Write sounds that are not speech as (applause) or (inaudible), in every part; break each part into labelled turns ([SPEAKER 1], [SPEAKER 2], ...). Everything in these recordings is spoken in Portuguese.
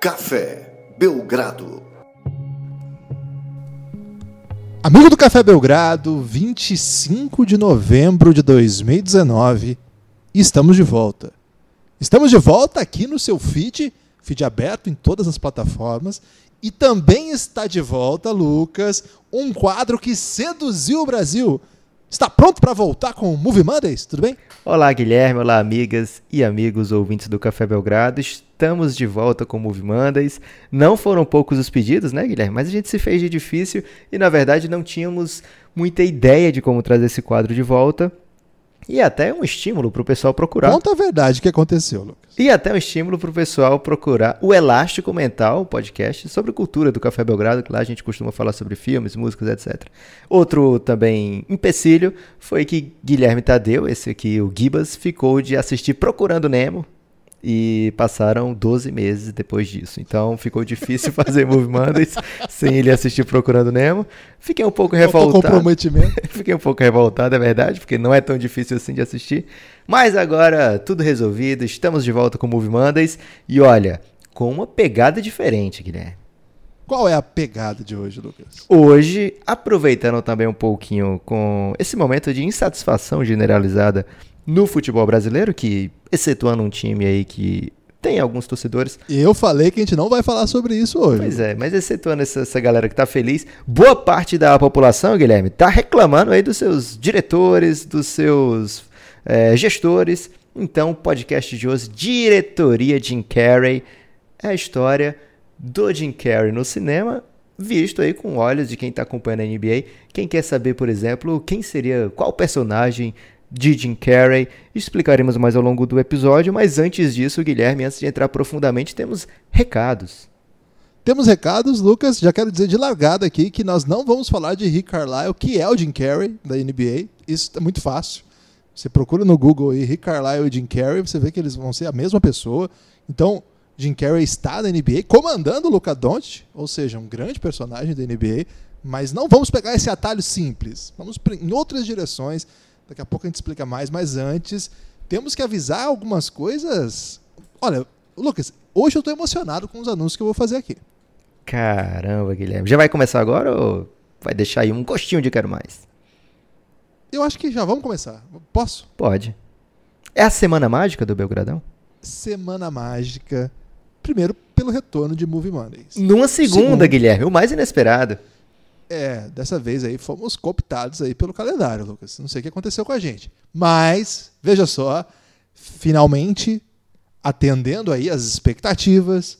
[SPEAKER 1] Café Belgrado.
[SPEAKER 2] Amigo do Café Belgrado, 25 de novembro de 2019, estamos de volta. Estamos de volta aqui no seu feed, feed aberto em todas as plataformas, e também está de volta, Lucas, um quadro que seduziu o Brasil. Está pronto para voltar com o Movie Mondays? Tudo bem?
[SPEAKER 3] Olá, Guilherme. Olá, amigas e amigos ouvintes do Café Belgrado. Estamos de volta com o Movie Mondays. Não foram poucos os pedidos, né, Guilherme? Mas a gente se fez de difícil e, na verdade, não tínhamos muita ideia de como trazer esse quadro de volta. E até um estímulo para o pessoal procurar.
[SPEAKER 2] Conta a verdade o que aconteceu, Lucas.
[SPEAKER 3] E até um estímulo para o pessoal procurar o Elástico Mental, podcast sobre cultura do Café Belgrado, que lá a gente costuma falar sobre filmes, músicas, etc. Outro também empecilho foi que Guilherme Tadeu, esse aqui, o Gibas, ficou de assistir Procurando Nemo, e passaram 12 meses depois disso. Então ficou difícil (laughs) fazer Movie Mondays sem ele assistir Procurando Nemo. Fiquei um pouco revoltado.
[SPEAKER 2] comprometimento. (laughs)
[SPEAKER 3] Fiquei um pouco revoltado, é verdade, porque não é tão difícil assim de assistir. Mas agora tudo resolvido, estamos de volta com Movie Mondays e olha, com uma pegada diferente, Guilherme.
[SPEAKER 2] Qual é a pegada de hoje, Lucas?
[SPEAKER 3] Hoje, aproveitando também um pouquinho com esse momento de insatisfação generalizada no futebol brasileiro, que excetuando um time aí que tem alguns torcedores.
[SPEAKER 2] Eu falei que a gente não vai falar sobre isso hoje.
[SPEAKER 3] Pois é, mas excetuando essa, essa galera que tá feliz, boa parte da população, Guilherme, tá reclamando aí dos seus diretores, dos seus é, gestores. Então, podcast de hoje, Diretoria Jim Carrey, é a história do Jim Carrey no cinema, visto aí com olhos de quem está acompanhando a NBA. Quem quer saber, por exemplo, quem seria, qual personagem de Jim Carrey. Explicaremos mais ao longo do episódio, mas antes disso, Guilherme, antes de entrar profundamente, temos recados.
[SPEAKER 2] Temos recados, Lucas. Já quero dizer de largada aqui que nós não vamos falar de Rick Carlisle, que é o Jim Carrey da NBA. Isso é muito fácil. Você procura no Google aí Rick Carlisle e Jim Carrey, você vê que eles vão ser a mesma pessoa. Então, Jim Carrey está na NBA, comandando o Luka Doncic, ou seja, um grande personagem da NBA. Mas não vamos pegar esse atalho simples. Vamos em outras direções. Daqui a pouco a gente explica mais, mas antes temos que avisar algumas coisas. Olha, Lucas, hoje eu estou emocionado com os anúncios que eu vou fazer aqui.
[SPEAKER 3] Caramba, Guilherme. Já vai começar agora ou vai deixar aí um gostinho de quero mais?
[SPEAKER 2] Eu acho que já vamos começar. Posso?
[SPEAKER 3] Pode. É a semana mágica do Belgradão?
[SPEAKER 2] Semana mágica. Primeiro, pelo retorno de Movie Mondays.
[SPEAKER 3] Numa segunda, Segundo. Guilherme, o mais inesperado.
[SPEAKER 2] É, dessa vez aí fomos cooptados aí pelo calendário, Lucas. Não sei o que aconteceu com a gente. Mas, veja só, finalmente, atendendo aí as expectativas,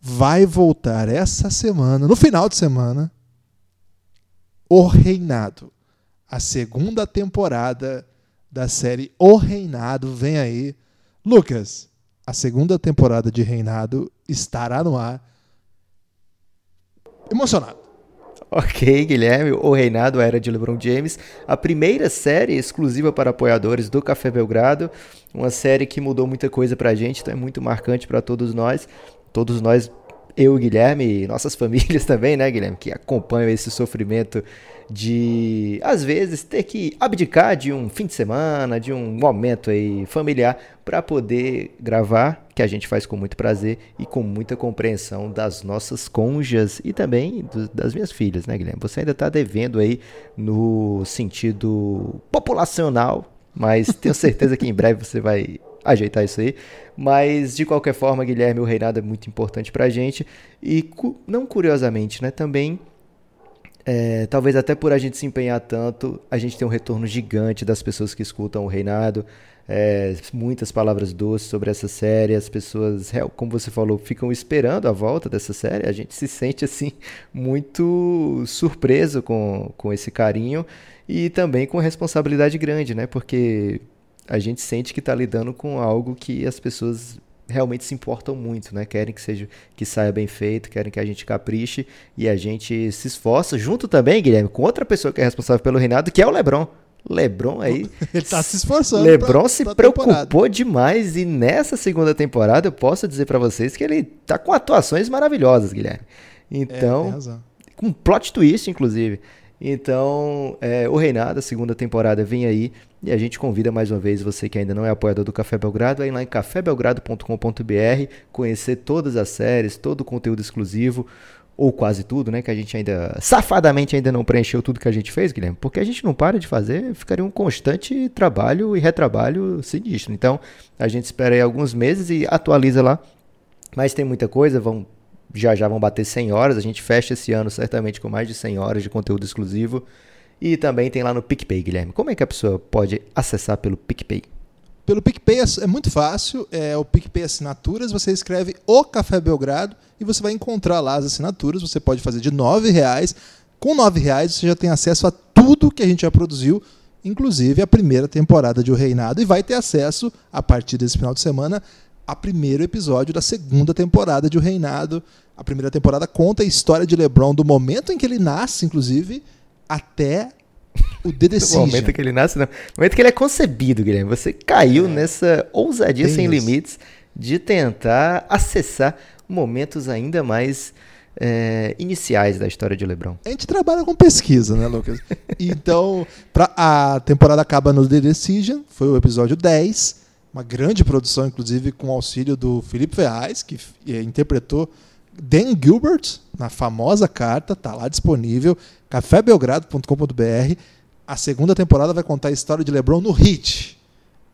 [SPEAKER 2] vai voltar essa semana, no final de semana, O Reinado. A segunda temporada da série O Reinado vem aí. Lucas, a segunda temporada de Reinado estará no ar. Emocionado. (laughs)
[SPEAKER 3] Ok, Guilherme, O Reinado Era de LeBron James, a primeira série exclusiva para apoiadores do Café Belgrado, uma série que mudou muita coisa pra gente, então é muito marcante para todos nós, todos nós, eu Guilherme, e nossas (laughs) famílias também, né, Guilherme, que acompanham esse sofrimento de às vezes ter que abdicar de um fim de semana, de um momento aí familiar para poder gravar, que a gente faz com muito prazer e com muita compreensão das nossas conjas e também do, das minhas filhas, né, Guilherme? Você ainda está devendo aí no sentido populacional, mas tenho certeza que em breve você vai ajeitar isso aí. Mas, de qualquer forma, Guilherme, o reinado é muito importante pra gente. E, não curiosamente, né, também é, talvez até por a gente se empenhar tanto, a gente tem um retorno gigante das pessoas que escutam o Reinado. É, muitas palavras doces sobre essa série. As pessoas, como você falou, ficam esperando a volta dessa série. A gente se sente assim (laughs) muito surpreso com, com esse carinho e também com responsabilidade grande, né? Porque a gente sente que está lidando com algo que as pessoas realmente se importam muito, né? Querem que seja que saia bem feito, querem que a gente capriche e a gente se esforça junto também, Guilherme, com outra pessoa que é responsável pelo Reinado, que é o LeBron. LeBron aí. (laughs)
[SPEAKER 2] Ele tá se esforçando.
[SPEAKER 3] LeBron pra, se pra preocupou temporada. demais e nessa segunda temporada eu posso dizer para vocês que ele tá com atuações maravilhosas, Guilherme. Então, é, com plot twist inclusive. Então, é, o Reinado, a segunda temporada vem aí e a gente convida mais uma vez você que ainda não é apoiador do Café Belgrado a ir lá em cafébelgrado.com.br, conhecer todas as séries, todo o conteúdo exclusivo, ou quase tudo, né? Que a gente ainda, safadamente, ainda não preencheu tudo que a gente fez, Guilherme, porque a gente não para de fazer, ficaria um constante trabalho e retrabalho sinistro. Então, a gente espera aí alguns meses e atualiza lá. Mas tem muita coisa, vão já já vão bater 100 horas. A gente fecha esse ano certamente com mais de 100 horas de conteúdo exclusivo. E também tem lá no PicPay, Guilherme. Como é que a pessoa pode acessar pelo PicPay?
[SPEAKER 2] Pelo PicPay é, é muito fácil, é o PicPay Assinaturas, você escreve o Café Belgrado e você vai encontrar lá as assinaturas, você pode fazer de R$ reais. Com R$ reais você já tem acesso a tudo que a gente já produziu, inclusive a primeira temporada de O Reinado, e vai ter acesso, a partir desse final de semana, a primeiro episódio da segunda temporada de O Reinado. A primeira temporada conta a história de LeBron do momento em que ele nasce, inclusive, até o The Decision. (laughs)
[SPEAKER 3] O momento que ele nasce, não. O momento que ele é concebido, Guilherme. Você caiu é. nessa ousadia Tem sem isso. limites de tentar acessar momentos ainda mais é, iniciais da história de LeBron.
[SPEAKER 2] A gente trabalha com pesquisa, né, Lucas? (laughs) então, pra, a temporada acaba no The Decision, foi o episódio 10 uma grande produção, inclusive com o auxílio do Felipe Ferraz, que eh, interpretou Dan Gilbert na famosa carta, está lá disponível, cafébelgrado.com.br. A segunda temporada vai contar a história de LeBron no Hit.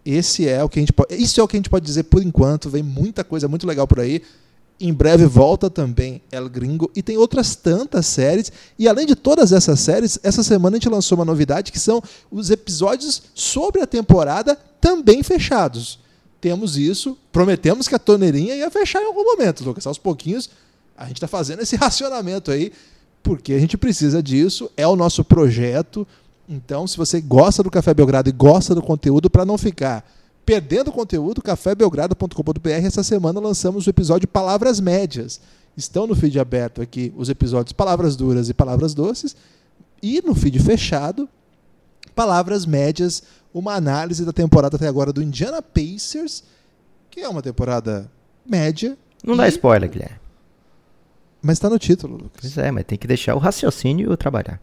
[SPEAKER 2] Esse é o que a gente pode, isso é o que a gente pode dizer por enquanto. Vem muita coisa muito legal por aí. Em breve volta também El Gringo e tem outras tantas séries. E além de todas essas séries, essa semana a gente lançou uma novidade que são os episódios sobre a temporada também fechados. Temos isso, prometemos que a torneirinha ia fechar em algum momento, Lucas. Aos pouquinhos a gente está fazendo esse (laughs) racionamento aí, porque a gente precisa disso, é o nosso projeto. Então, se você gosta do Café Belgrado e gosta do conteúdo, para não ficar perdendo conteúdo, cafébelgrado.com.br, essa semana lançamos o episódio Palavras Médias. Estão no feed aberto aqui os episódios Palavras Duras e Palavras Doces. E no feed fechado, Palavras Médias, uma análise da temporada até agora do Indiana Pacers, que é uma temporada média.
[SPEAKER 3] Não e... dá spoiler, Guilherme.
[SPEAKER 2] Mas está no título, Lucas.
[SPEAKER 3] Pois é, mas tem que deixar o raciocínio trabalhar.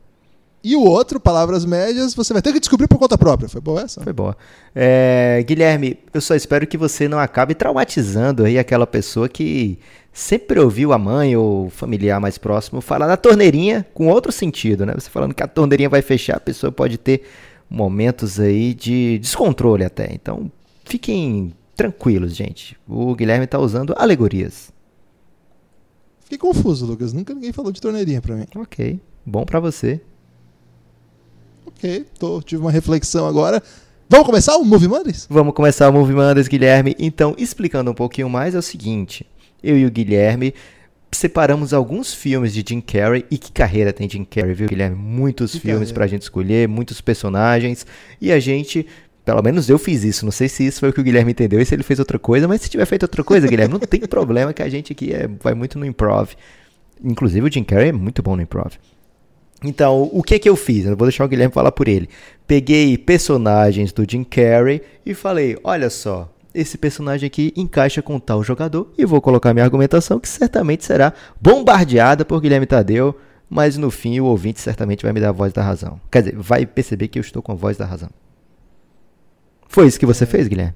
[SPEAKER 2] E o outro, Palavras Médias, você vai ter que descobrir por conta própria. Foi boa essa?
[SPEAKER 3] Foi boa. É, Guilherme, eu só espero que você não acabe traumatizando aí aquela pessoa que sempre ouviu a mãe ou familiar mais próximo falar da torneirinha com outro sentido, né? Você falando que a torneirinha vai fechar, a pessoa pode ter momentos aí de descontrole até. Então, fiquem tranquilos, gente. O Guilherme está usando alegorias.
[SPEAKER 2] Fiquei confuso, Lucas. Nunca ninguém falou de torneirinha para mim.
[SPEAKER 3] Ok. Bom para você.
[SPEAKER 2] Ok. Tô, tive uma reflexão agora. Vamos começar o Movie Mondays?
[SPEAKER 3] Vamos começar o Movie Mondays, Guilherme. Então, explicando um pouquinho mais, é o seguinte. Eu e o Guilherme separamos alguns filmes de Jim Carrey. E que carreira tem Jim Carrey, viu, Guilherme? Muitos que filmes carreira. pra gente escolher, muitos personagens. E a gente pelo menos eu fiz isso. Não sei se isso foi o que o Guilherme entendeu e se ele fez outra coisa, mas se tiver feito outra coisa, Guilherme, não tem problema que a gente aqui é, vai muito no improv. Inclusive o Jim Carrey é muito bom no improv. Então, o que que eu fiz? Eu vou deixar o Guilherme falar por ele. Peguei personagens do Jim Carrey e falei: olha só, esse personagem aqui encaixa com tal jogador e vou colocar minha argumentação que certamente será bombardeada por Guilherme Tadeu, mas no fim o ouvinte certamente vai me dar a voz da razão. Quer dizer, vai perceber que eu estou com a voz da razão. Foi isso que você é. fez, Guilherme?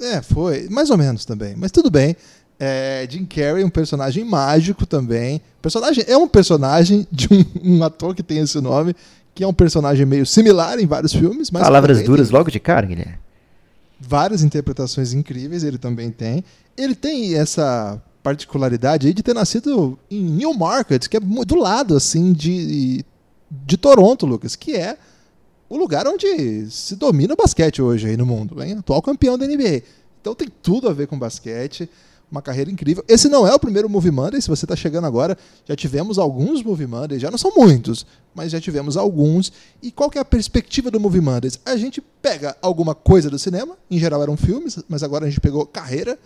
[SPEAKER 2] É, foi. Mais ou menos também. Mas tudo bem. É, Jim Carrey, um personagem mágico também. Personagem é um personagem de um, (laughs) um, ator que tem esse nome, que é um personagem meio similar em vários filmes. Mas
[SPEAKER 3] Palavras duras logo de cara, Guilherme
[SPEAKER 2] várias interpretações incríveis ele também tem. Ele tem essa particularidade aí de ter nascido em Newmarket, que é do lado assim de, de Toronto, Lucas, que é o lugar onde se domina o basquete hoje aí no mundo, hein? atual campeão da NBA. Então tem tudo a ver com basquete uma carreira incrível. Esse não é o primeiro Movie Monday, se você está chegando agora, já tivemos alguns Movie Mondays, já não são muitos, mas já tivemos alguns. E qual que é a perspectiva do Movie Mondays? A gente pega alguma coisa do cinema, em geral eram filmes, mas agora a gente pegou carreira,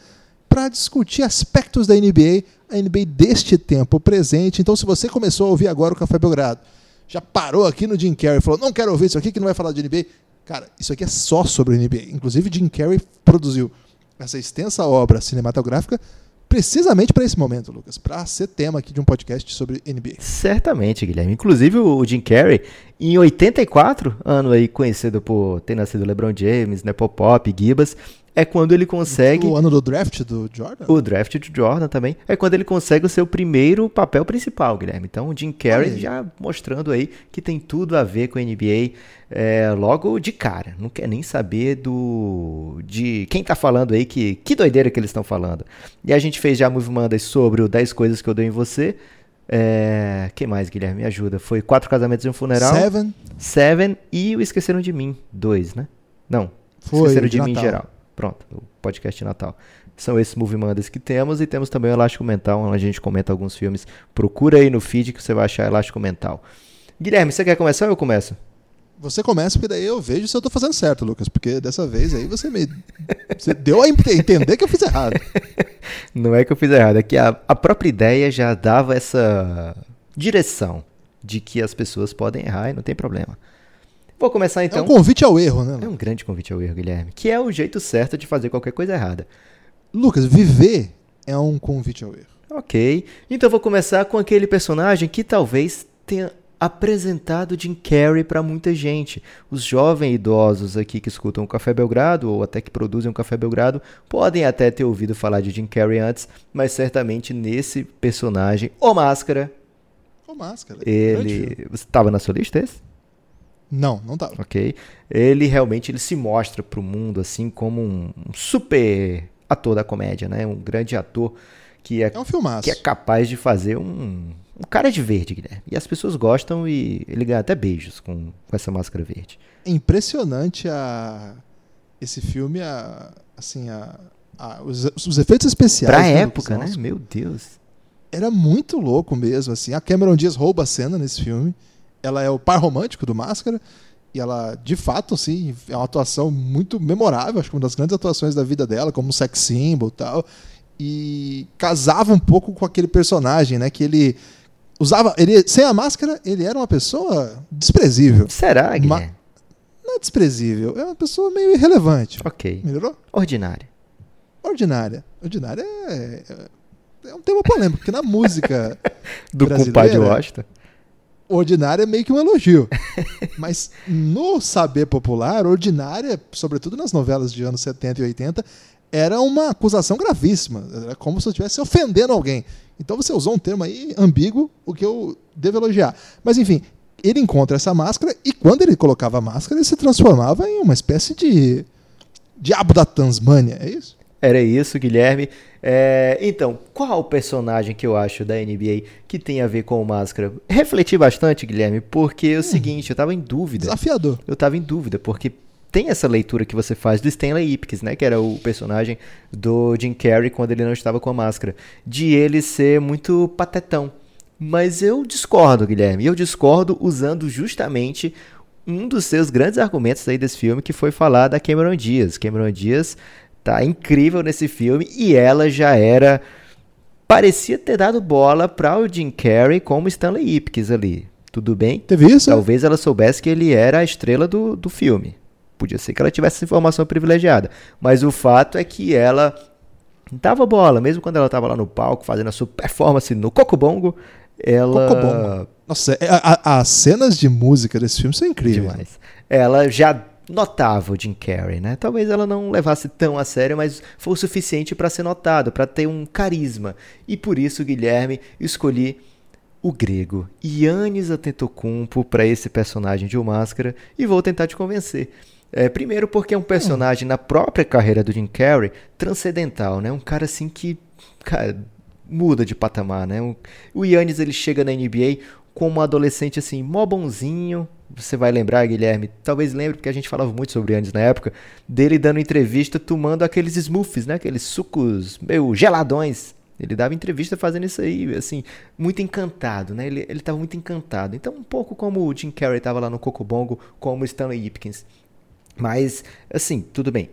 [SPEAKER 2] para discutir aspectos da NBA, a NBA deste tempo presente. Então, se você começou a ouvir agora o Café Belgrado, já parou aqui no Jim Carrey e falou: não quero ouvir isso aqui que não vai falar de NBA. Cara, isso aqui é só sobre NBA. Inclusive, Jim Carrey produziu essa extensa obra cinematográfica precisamente para esse momento, Lucas, para ser tema aqui de um podcast sobre NBA.
[SPEAKER 3] Certamente, Guilherme. Inclusive o Jim Carrey, em 84, ano aí conhecido por ter nascido LeBron James, né, Pop, Gibas, é quando ele consegue.
[SPEAKER 2] O ano do draft do Jordan?
[SPEAKER 3] O draft do Jordan também. É quando ele consegue o seu primeiro papel principal, Guilherme. Então, o Jim Carrey já mostrando aí que tem tudo a ver com a NBA é, logo de cara. Não quer nem saber do de quem tá falando aí, que, que doideira que eles estão falando. E a gente fez já Move Monday sobre o 10 coisas que eu dou em você. É, que mais, Guilherme? Me ajuda. Foi Quatro Casamentos e um Funeral.
[SPEAKER 2] Seven.
[SPEAKER 3] Seven e o Esqueceram de Mim. Dois, né? Não.
[SPEAKER 2] Foi,
[SPEAKER 3] Esqueceram de,
[SPEAKER 2] de
[SPEAKER 3] Mim em geral. Pronto, o podcast de Natal. São esses Movie Mondays que temos e temos também o Elástico Mental, onde a gente comenta alguns filmes. Procura aí no feed que você vai achar Elástico Mental. Guilherme, você quer começar ou eu começo?
[SPEAKER 2] Você começa, porque daí eu vejo se eu tô fazendo certo, Lucas. Porque dessa vez aí você me. (laughs) Você deu a ente- entender que eu fiz errado. (laughs)
[SPEAKER 3] Não é que eu fiz errado, é que a, a própria ideia já dava essa direção de que as pessoas podem errar e não tem problema. Vou começar
[SPEAKER 2] É
[SPEAKER 3] então.
[SPEAKER 2] um convite ao erro, né?
[SPEAKER 3] É um grande convite ao erro, Guilherme, que é o jeito certo de fazer qualquer coisa errada.
[SPEAKER 2] Lucas, viver é um convite ao erro.
[SPEAKER 3] Ok, então vou começar com aquele personagem que talvez tenha apresentado Jim Carrey para muita gente. Os jovens idosos aqui que escutam o Café Belgrado ou até que produzem o Café Belgrado podem até ter ouvido falar de Jim Carrey antes, mas certamente nesse personagem, o Máscara,
[SPEAKER 2] Com máscara.
[SPEAKER 3] Ele estava na sua lista esse?
[SPEAKER 2] Não, não tava.
[SPEAKER 3] ok? Ele realmente ele se mostra para o mundo assim como um, um super ator da comédia, né? Um grande ator que é,
[SPEAKER 2] É um filmaço.
[SPEAKER 3] que é capaz de fazer um, um cara de verde, Guilherme. E as pessoas gostam e ele ganha até beijos com, com essa máscara verde.
[SPEAKER 2] É impressionante a esse filme, a, assim, a, a- os, os efeitos especiais.
[SPEAKER 3] Pra
[SPEAKER 2] né,
[SPEAKER 3] época, né? Meu Deus.
[SPEAKER 2] Era muito louco mesmo, assim. A Cameron Diaz rouba a cena nesse filme. Ela é o par romântico do Máscara. E ela, de fato, assim, é uma atuação muito memorável. Acho que uma das grandes atuações da vida dela, como sex symbol e tal. E casava um pouco com aquele personagem, né? Que ele usava... Ele, sem a máscara, ele era uma pessoa desprezível.
[SPEAKER 3] Será, Guilherme?
[SPEAKER 2] Não é desprezível, é uma pessoa meio irrelevante.
[SPEAKER 3] Ok.
[SPEAKER 2] Melhorou?
[SPEAKER 3] Ordinário.
[SPEAKER 2] Ordinária. Ordinária é, é um tema polêmico, porque na música (laughs)
[SPEAKER 3] Do compadre Washington.
[SPEAKER 2] Ordinária é meio que um elogio. (laughs) Mas no saber popular, ordinária, sobretudo nas novelas de anos 70 e 80, era uma acusação gravíssima. Era como se eu estivesse ofendendo alguém. Então você usou um termo aí ambíguo, o que eu devo elogiar. Mas enfim, ele encontra essa máscara e quando ele colocava a máscara, ele se transformava em uma espécie de diabo da Tasmânia, é isso?
[SPEAKER 3] Era isso, Guilherme. É, então, qual o personagem que eu acho da NBA que tem a ver com o Máscara? Refleti bastante, Guilherme, porque é o seguinte, eu tava em dúvida.
[SPEAKER 2] Desafiador.
[SPEAKER 3] Eu tava em dúvida, porque tem essa leitura que você faz do Stanley Ipkiss, né? Que era o personagem do Jim Carrey quando ele não estava com a máscara. De ele ser muito patetão. Mas eu discordo, Guilherme. Eu discordo usando justamente um dos seus grandes argumentos aí desse filme, que foi falar da Cameron Diaz. Cameron Diaz tá incrível nesse filme e ela já era parecia ter dado bola para o Jim Carrey como Stanley Ipkiss ali. Tudo bem?
[SPEAKER 2] Teve isso?
[SPEAKER 3] Talvez ela soubesse que ele era a estrela do, do filme. Podia ser que ela tivesse essa informação privilegiada. Mas o fato é que ela dava bola, mesmo quando ela estava lá no palco fazendo a sua performance no Cocobongo, ela.
[SPEAKER 2] Cocobongo. Nossa, é- a- a- as cenas de música desse filme são incríveis.
[SPEAKER 3] Demais. Ela já notava o Jim Carrey, né? Talvez ela não levasse tão a sério, mas foi o suficiente para ser notado, para ter um carisma. E por isso, Guilherme, escolhi o grego Yannis Antetokounmpo para esse personagem de O Máscara e vou tentar te convencer. É, primeiro porque é um personagem na própria carreira do Jim Carrey transcendental, né? Um cara assim que, cara, muda de patamar, né? O Yannis ele chega na NBA como adolescente assim, mó bonzinho. Você vai lembrar, Guilherme, talvez lembre porque a gente falava muito sobre Yannis na época, dele dando entrevista tomando aqueles smoothies, né? Aqueles sucos meio geladões. Ele dava entrevista fazendo isso aí, assim, muito encantado, né? Ele, ele tava muito encantado. Então, um pouco como o Jim Carrey tava lá no Cocobongo, como Stanley Ipkiss. Mas, assim, tudo bem.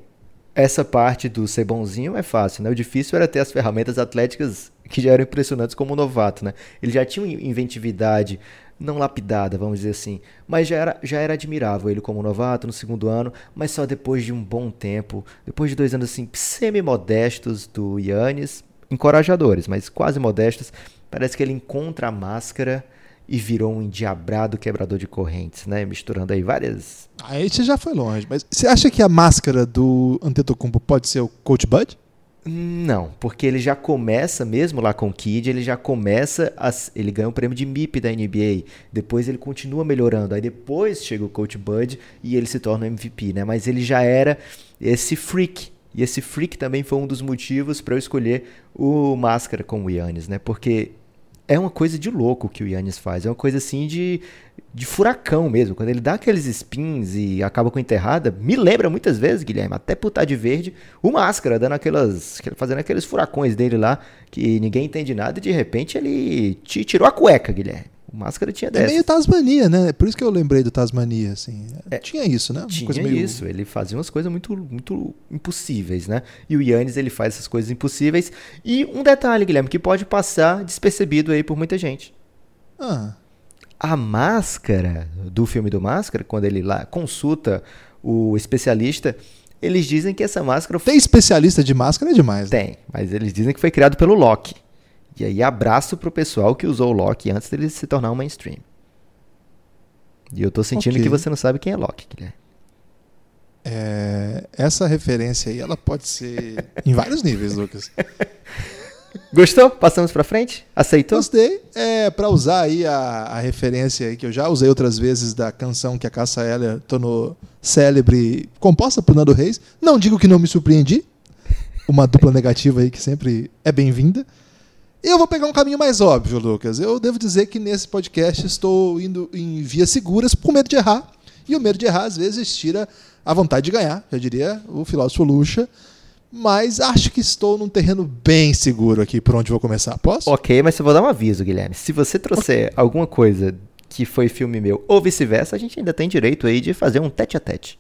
[SPEAKER 3] Essa parte do ser bonzinho é fácil, né? O difícil era ter as ferramentas atléticas que já eram impressionantes como novato, né? Ele já tinha uma inventividade não lapidada, vamos dizer assim, mas já era, já era admirável ele como novato no segundo ano, mas só depois de um bom tempo, depois de dois anos assim semi-modestos do Yannis, encorajadores, mas quase modestos. Parece que ele encontra a máscara e virou um endiabrado quebrador de correntes, né? Misturando aí várias.
[SPEAKER 2] Aí você já foi longe, mas você acha que a máscara do Antetokounmpo pode ser o Coach Bud?
[SPEAKER 3] Não, porque ele já começa, mesmo lá com o Kid, ele já começa, a, ele ganha o prêmio de MIP da NBA, depois ele continua melhorando, aí depois chega o Coach Bud e ele se torna o MVP, né? Mas ele já era esse freak, e esse freak também foi um dos motivos para eu escolher o Máscara com o Yannis, né? Porque é uma coisa de louco que o Yannis faz. É uma coisa assim de, de furacão mesmo. Quando ele dá aqueles spins e acaba com a enterrada, me lembra muitas vezes, Guilherme, até por estar de verde, o Máscara, dando aquelas. fazendo aqueles furacões dele lá, que ninguém entende nada, e de repente ele te tirou a cueca, Guilherme. O Máscara tinha dessa.
[SPEAKER 2] É meio Tasmania, né? Por isso que eu lembrei do Tasmania, assim. É, tinha isso, né? Uma
[SPEAKER 3] tinha meio... isso. Ele fazia umas coisas muito, muito impossíveis, né? E o Yannis, ele faz essas coisas impossíveis. E um detalhe, Guilherme, que pode passar despercebido aí por muita gente.
[SPEAKER 2] Ah.
[SPEAKER 3] A máscara do filme do Máscara, quando ele lá consulta o especialista, eles dizem que essa máscara...
[SPEAKER 2] Tem especialista de máscara é demais.
[SPEAKER 3] Né? Tem, mas eles dizem que foi criado pelo Loki. E aí abraço pro pessoal que usou o Loki antes dele se tornar um mainstream. E eu tô sentindo okay. que você não sabe quem é Loki, Guilherme.
[SPEAKER 2] É, essa referência aí, ela pode ser em vários níveis, Lucas. (laughs)
[SPEAKER 3] Gostou? Passamos para frente? Aceitou?
[SPEAKER 2] Gostei. É, para usar aí a, a, referência aí que eu já usei outras vezes da canção que a Cassa Heller tornou célebre, composta por Nando Reis. Não digo que não me surpreendi. Uma dupla negativa aí que sempre é bem-vinda. Eu vou pegar um caminho mais óbvio, Lucas. Eu devo dizer que nesse podcast estou indo em vias seguras por medo de errar. E o medo de errar, às vezes, tira a vontade de ganhar, já diria o filósofo Lucha. Mas acho que estou num terreno bem seguro aqui por onde vou começar. Posso?
[SPEAKER 3] Ok, mas eu vou dar um aviso, Guilherme. Se você trouxer okay. alguma coisa que foi filme meu ou vice-versa, a gente ainda tem direito aí de fazer um tete a tete.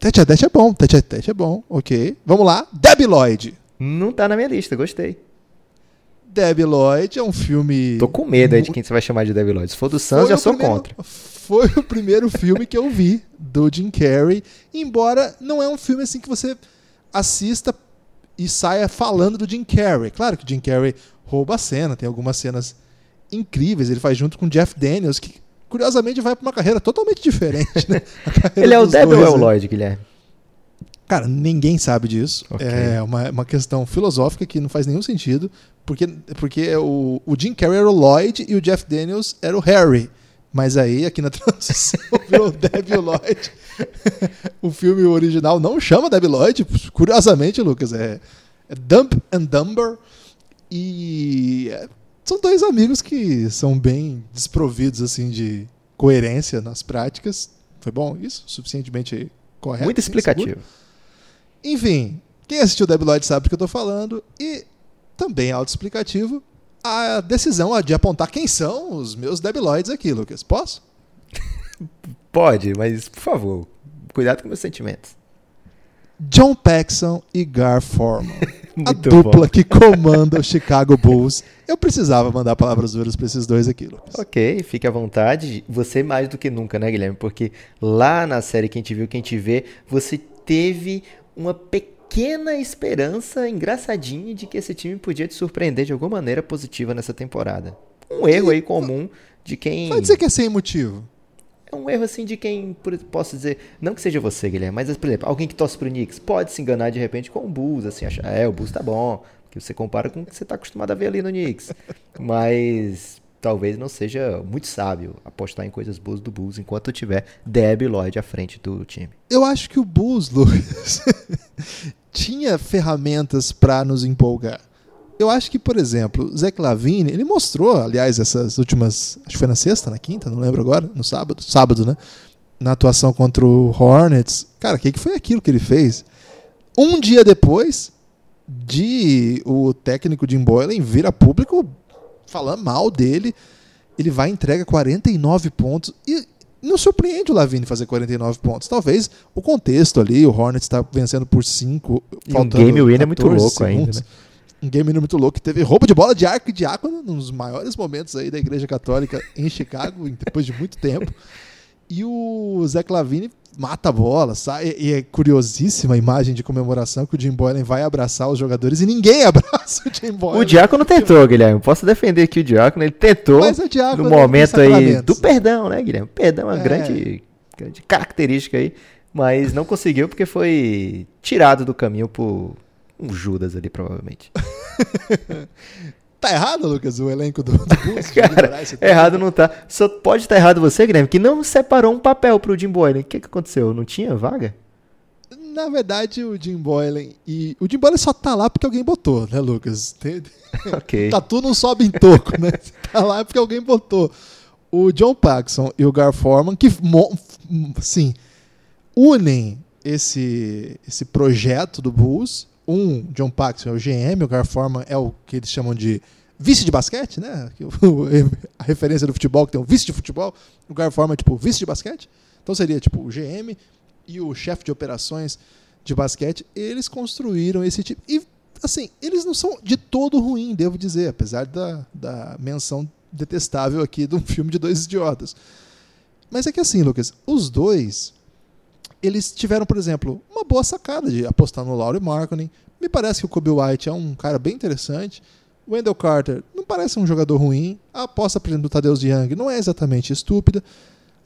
[SPEAKER 2] Tete a tete é bom, tete a tete é bom, ok. Vamos lá, Debbie Lloyd.
[SPEAKER 3] Não tá na minha lista, gostei.
[SPEAKER 2] Debbie Lloyd é um filme.
[SPEAKER 3] Tô com medo aí de quem você vai chamar de Debbie Lloyd. Se for do Sans, já sou
[SPEAKER 2] primeiro,
[SPEAKER 3] contra.
[SPEAKER 2] Foi o primeiro filme que eu vi do Jim Carrey. Embora não é um filme assim que você assista e saia falando do Jim Carrey. Claro que o Jim Carrey rouba a cena, tem algumas cenas incríveis. Ele faz junto com o Jeff Daniels, que curiosamente vai para uma carreira totalmente diferente. Né? (laughs)
[SPEAKER 3] Ele é o Debbie ou é o né? Lloyd, Guilherme?
[SPEAKER 2] Cara, ninguém sabe disso. Okay. É uma, uma questão filosófica que não faz nenhum sentido. Porque, porque o, o Jim Carrey era o Lloyd e o Jeff Daniels era o Harry. Mas aí, aqui na (laughs) transição, virou Debbie Lloyd. (laughs) o filme original não chama Debbie Lloyd, curiosamente, Lucas. É, é Dump and Dumber. E é, são dois amigos que são bem desprovidos assim de coerência nas práticas. Foi bom isso? Suficientemente correto?
[SPEAKER 3] Muito explicativo.
[SPEAKER 2] Enfim, quem assistiu Debbie Lloyd sabe do que eu estou falando. E também autoexplicativo, a decisão de apontar quem são os meus debiloides aqui, Lucas. Posso? (laughs)
[SPEAKER 3] Pode, mas por favor, cuidado com meus sentimentos.
[SPEAKER 2] John Paxson e Gar Forman. (laughs) a dupla bom. que comanda o Chicago Bulls. Eu precisava mandar palavras duras para esses dois aqui, Lucas.
[SPEAKER 3] Ok, fique à vontade. Você mais do que nunca, né, Guilherme? Porque lá na série Quem Te Viu, Quem Te Vê, você teve uma pequena esperança engraçadinha de que esse time podia te surpreender de alguma maneira positiva nessa temporada. Um erro aí comum de quem.
[SPEAKER 2] Pode dizer que é sem motivo.
[SPEAKER 3] É um erro assim de quem, posso dizer, não que seja você, Guilherme, mas, por exemplo, alguém que torce pro Knicks pode se enganar de repente com o Bulls, assim, achar, é, o Bulls tá bom, que você compara com o que você tá acostumado a ver ali no Knicks. (laughs) Mas talvez não seja muito sábio apostar em coisas boas do Bulls enquanto tiver Deb Lloyd à frente do time.
[SPEAKER 2] Eu acho que o Bulls, (laughs) Lucas, tinha ferramentas para nos empolgar. Eu acho que, por exemplo, Zé Clavini, ele mostrou, aliás, essas últimas, acho que foi na sexta, na quinta, não lembro agora, no sábado, sábado, né? Na atuação contra o Hornets. Cara, o que, que foi aquilo que ele fez? Um dia depois de o técnico Jim Boylan vir a público falando mal dele. Ele vai e entrega 49 pontos. E não surpreende o Lavine fazer 49 pontos. Talvez o contexto ali, o Hornets está vencendo por 5.
[SPEAKER 3] E um game win é muito louco segundos. ainda. Né?
[SPEAKER 2] Um game win muito louco. Teve roubo de bola de arco e diácono nos maiores momentos aí da Igreja Católica em Chicago, (laughs) depois de muito tempo. E o Zé Clavini mata a bola, sai, e é curiosíssima a imagem de comemoração que o Jim Boylan vai abraçar os jogadores e ninguém (laughs) abraça o Jim Boylan.
[SPEAKER 3] O Diácono tentou, Guilherme. Posso defender aqui o Diácono. Ele tentou
[SPEAKER 2] Diácono
[SPEAKER 3] no
[SPEAKER 2] tem
[SPEAKER 3] momento aí do perdão, né, Guilherme? Perdão é uma
[SPEAKER 2] É.
[SPEAKER 3] grande, grande característica aí. Mas não conseguiu porque foi tirado do caminho por um Judas ali, provavelmente. (laughs)
[SPEAKER 2] Tá errado, Lucas, o elenco do, do Bulls? (laughs)
[SPEAKER 3] Cara, errado não tá. Só pode estar errado você, Guilherme, que não separou um papel pro Jim Boylan. O que, que aconteceu? Não tinha vaga?
[SPEAKER 2] Na verdade, o Jim Boylan e o Jim Boylan só tá lá porque alguém botou, né, Lucas? (laughs)
[SPEAKER 3] Ok.
[SPEAKER 2] Tatu não sobe em toco, né? (laughs) Tá lá porque alguém botou. O John Paxson e o Gar Forman, que, sim, unem esse, esse projeto do Bulls. Um, John Paxson é o GM, o Gar Forman é o que eles chamam de vice de basquete, né? (laughs) A referência do futebol, que tem um vice de futebol. O Gar Forman é tipo vice de basquete. Então seria tipo o GM e o chefe de operações de basquete. Eles construíram esse tipo. E assim, eles não são de todo ruim, devo dizer, apesar da, da menção detestável aqui de um filme de dois idiotas. Mas é que assim, Lucas, os dois, eles tiveram, por exemplo, uma boa sacada de apostar no Laurie Markkinen. Me parece que o Kobe White é um cara bem interessante. Wendell Carter não parece um jogador ruim. A aposta, por exemplo, do Tadeusz Young não é exatamente estúpida.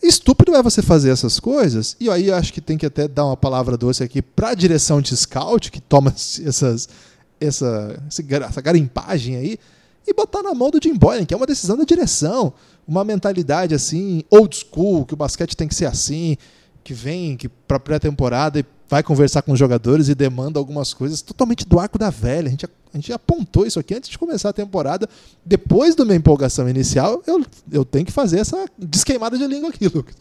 [SPEAKER 2] Estúpido é você fazer essas coisas, e aí acho que tem que até dar uma palavra doce aqui para a direção de scout, que toma (laughs) essas, essa, essa garimpagem aí, e botar na mão do Jim Boylan, que é uma decisão da direção. Uma mentalidade assim, old school, que o basquete tem que ser assim, que vem que para pré-temporada e vai conversar com os jogadores e demanda algumas coisas totalmente do arco da velha. A gente, a gente apontou isso aqui antes de começar a temporada. Depois da minha empolgação inicial, eu, eu tenho que fazer essa desqueimada de língua aqui, (laughs) Lucas.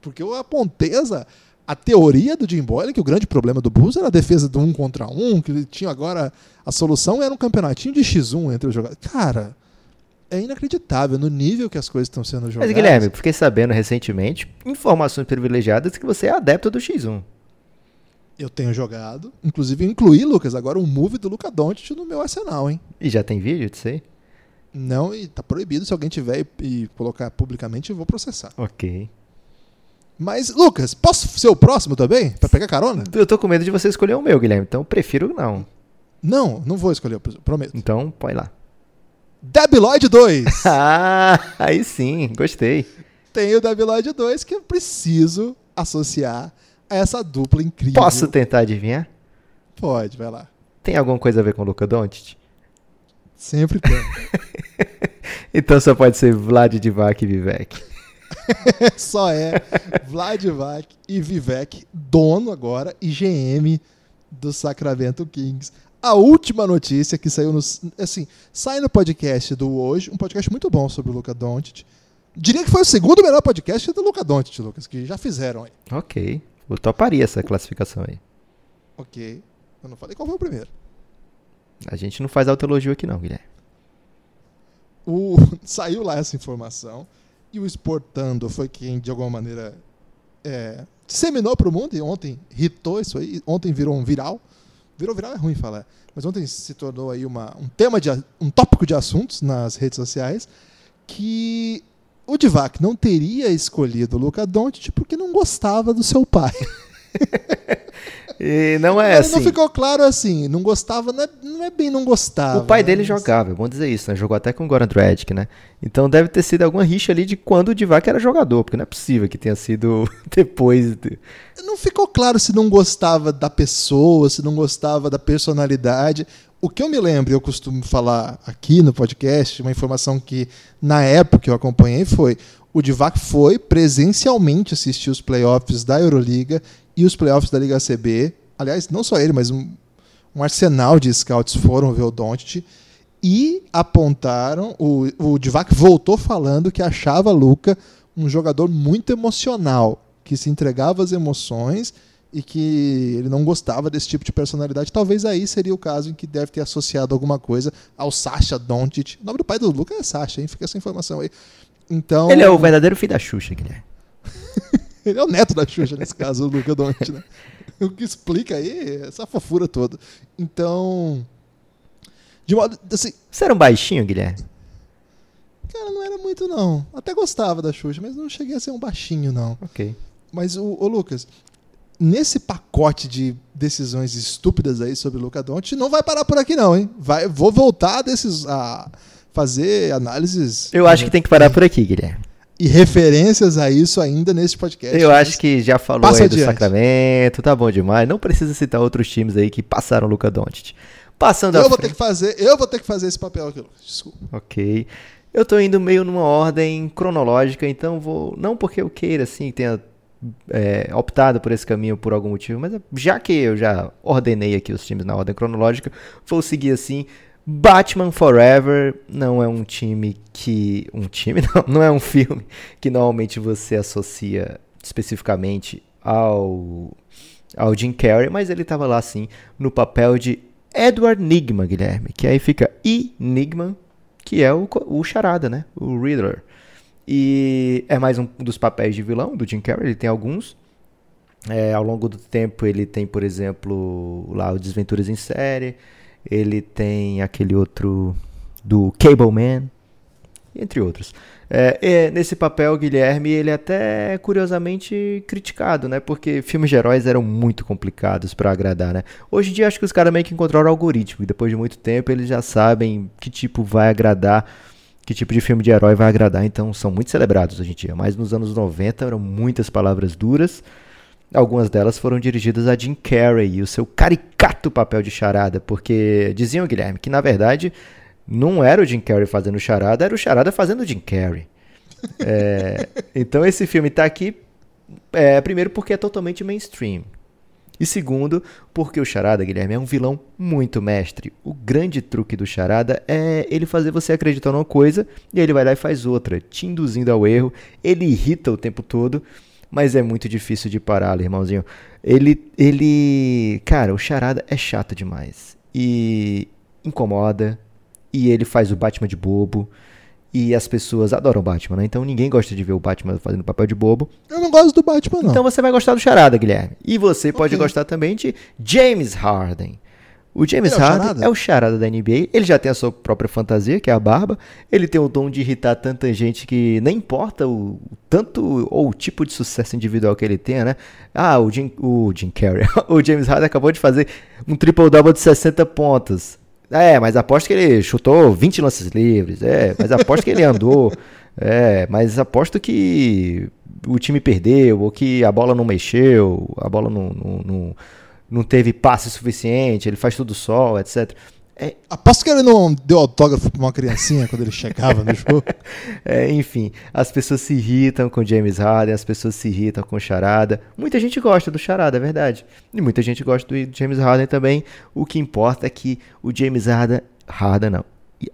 [SPEAKER 2] Porque eu apontei essa, a teoria do Jim Boylan, que o grande problema do Bulls era a defesa do um contra um, que ele tinha agora. A solução era um campeonatinho de X1 entre os jogadores. Cara, é inacreditável no nível que as coisas estão sendo jogadas.
[SPEAKER 3] Mas, Guilherme, fiquei sabendo recentemente, informações privilegiadas, que você é adepto do X1.
[SPEAKER 2] Eu tenho jogado. Inclusive, incluí, Lucas, agora um move do Luca Doncic no meu arsenal, hein?
[SPEAKER 3] E já tem vídeo disso aí?
[SPEAKER 2] Não, e tá proibido. Se alguém tiver e, e colocar publicamente, eu vou processar.
[SPEAKER 3] Ok.
[SPEAKER 2] Mas, Lucas, posso ser o próximo também? Pra pegar carona?
[SPEAKER 3] Eu tô com medo de você escolher o meu, Guilherme, então eu prefiro não.
[SPEAKER 2] Não, não vou escolher, prometo.
[SPEAKER 3] Então, põe lá.
[SPEAKER 2] Debiloid 2. (laughs)
[SPEAKER 3] Ah, aí sim, gostei.
[SPEAKER 2] Tem o Debiloid 2 que eu preciso associar a essa dupla incrível.
[SPEAKER 3] Posso tentar adivinhar?
[SPEAKER 2] Pode, vai lá.
[SPEAKER 3] Tem alguma coisa a ver com o Luca Doncic?
[SPEAKER 2] Sempre tem. (laughs) (laughs)
[SPEAKER 3] Então só pode ser Vlad Divac e Vivek.
[SPEAKER 2] Só é Vladivac e Vivek, dono agora e GM do Sacramento Kings. A última notícia que saiu no, assim, sai no podcast do hoje, um podcast muito bom sobre o Luca Doncic. Diria que foi o segundo melhor podcast do Luca Doncic, Lucas, que já fizeram aí.
[SPEAKER 3] Ok. Eu toparia essa classificação aí.
[SPEAKER 2] OK. Eu não falei qual foi o primeiro.
[SPEAKER 3] A gente não faz autoelogio aqui não, Guilherme.
[SPEAKER 2] O, (laughs) saiu lá essa informação e o Exportando foi quem, de alguma maneira, é, disseminou para o mundo e ontem hitou isso aí. Ontem virou um viral. Virou viral é ruim falar, mas ontem se tornou aí uma, um tema, de, um tópico de assuntos nas redes sociais que o Divac não teria escolhido o Luca Doncic porque não gostava do seu pai. (laughs)
[SPEAKER 3] E não é
[SPEAKER 2] Mas
[SPEAKER 3] assim.
[SPEAKER 2] Não ficou claro assim, não gostava, não é, não é bem não gostava.
[SPEAKER 3] O pai
[SPEAKER 2] né?
[SPEAKER 3] dele jogava, é bom dizer isso, né? Jogou até com o Goran Dragic, né? Então deve ter sido alguma rixa ali de quando o Divac era jogador, porque não é possível que tenha sido (laughs) depois. de-
[SPEAKER 2] Não ficou claro se não gostava da pessoa, se não gostava da personalidade. O que eu me lembro, eu costumo falar aqui no podcast, uma informação que na época eu acompanhei foi: o Divac foi presencialmente assistir os playoffs da Euroliga e os playoffs da Liga CB. Aliás, não só ele, mas um, um arsenal de scouts foram ver o Doncic e apontaram. O, o Divac voltou falando que achava Luca um jogador muito emocional, que se entregava às emoções e que ele não gostava desse tipo de personalidade. Talvez aí seria o caso em que deve ter associado alguma coisa ao Sasha Doncic. O nome do pai do Luca é Sasha, hein? Fica essa informação aí. Então,
[SPEAKER 3] Ele é o verdadeiro filho da Xuxa, Guilherme. (laughs)
[SPEAKER 2] ele é o neto da Xuxa nesse caso, o Luca Doncic, né? O que explica aí essa fofura toda. Então, de modo assim,
[SPEAKER 3] Você era um baixinho, Guilherme?
[SPEAKER 2] Cara, não era muito, não. Até gostava da Xuxa, mas não cheguei a ser um baixinho, não.
[SPEAKER 3] Ok.
[SPEAKER 2] Mas, o, o Lucas, nesse pacote de decisões estúpidas aí sobre o Luca Doncic, não vai parar por aqui, não, hein? Vai, vou voltar a, desses, a fazer análises
[SPEAKER 3] Eu acho que tem que parar por aqui, Guilherme.
[SPEAKER 2] E referências a isso ainda nesse podcast.
[SPEAKER 3] Eu acho que já falou
[SPEAKER 2] Passa
[SPEAKER 3] aí do
[SPEAKER 2] adiante.
[SPEAKER 3] Sacramento, tá bom demais. Não precisa citar outros times aí que passaram o Luca Doncic. Passando
[SPEAKER 2] Eu vou ter
[SPEAKER 3] frente.
[SPEAKER 2] que fazer, eu vou ter que fazer esse papel aqui. Desculpa.
[SPEAKER 3] Ok. Eu tô indo meio numa ordem cronológica, então vou. Não porque eu queira, assim, tenha é, optado por esse caminho por algum motivo, mas já que eu já ordenei aqui os times na ordem cronológica, vou seguir assim. Batman Forever não é um time que. Um time? (laughs) Não, não é um filme que normalmente você associa especificamente ao. ao Jim Carrey, mas ele tava lá assim, no papel de Edward Nigma, Guilherme. Que aí fica Enigma, que é o, o Charada, né? O Riddler. E é mais um dos papéis de vilão do Jim Carrey, ele tem alguns. É, ao longo do tempo ele tem, por exemplo, lá o Desventuras em Série, ele tem aquele outro do Cable Man, entre outros. É, nesse papel, Guilherme, ele é até curiosamente criticado, né? Porque filmes de heróis eram muito complicados para agradar, né? Hoje em dia acho que os caras meio que encontraram o algoritmo, e depois de muito tempo eles já sabem que tipo vai agradar, que tipo de filme de herói vai agradar, então são muito celebrados hoje em dia. Mas nos anos 90 eram muitas palavras duras. Algumas delas foram dirigidas a Jim Carrey e o seu caricato papel de charada, porque diziam, Guilherme, que na verdade não era o Jim Carrey fazendo charada, era o charada fazendo o Jim Carrey. (laughs) É, então esse filme tá aqui, é, primeiro porque é totalmente mainstream. E segundo, porque o Charada, Guilherme, é um vilão muito mestre. O grande truque do Charada é ele fazer você acreditar numa coisa e ele vai lá e faz outra, te induzindo ao erro. Ele irrita o tempo todo, mas é muito difícil de parar, irmãozinho. Ele, ele, cara, o Charada é chato demais e incomoda. E ele faz o Batman de bobo. E as pessoas adoram o Batman, né? Então ninguém gosta de ver o Batman fazendo papel de bobo.
[SPEAKER 2] Eu não gosto do Batman, não.
[SPEAKER 3] Então você vai gostar do Charada, Guilherme. E você pode
[SPEAKER 2] Ok.
[SPEAKER 3] gostar também de James Harden. O James
[SPEAKER 2] é
[SPEAKER 3] Harden é o charada da NBA. Ele já tem a sua própria fantasia, que é a barba. Ele tem o dom de irritar tanta gente que nem importa o tanto ou o tipo de sucesso individual que ele tenha, né? Ah, o Jim, o Jim Carrey. (laughs) o James Harden acabou de fazer um triple-double de 60 pontos. É, mas aposto que ele chutou 20 lances livres. É, mas aposto que ele andou. É, mas aposto que o time perdeu, ou que a bola não mexeu, a bola não, não, não, não teve passe suficiente, ele faz tudo só, etc. É,
[SPEAKER 2] Aposto que ele não deu autógrafo pra uma criancinha quando ele chegava no (laughs) jogo.
[SPEAKER 3] é, enfim, as pessoas se irritam com James Harden, as pessoas se irritam com Charada. Muita gente gosta do Charada, é verdade. E muita gente gosta do James Harden também. O que importa é que o James Harden, Harden não.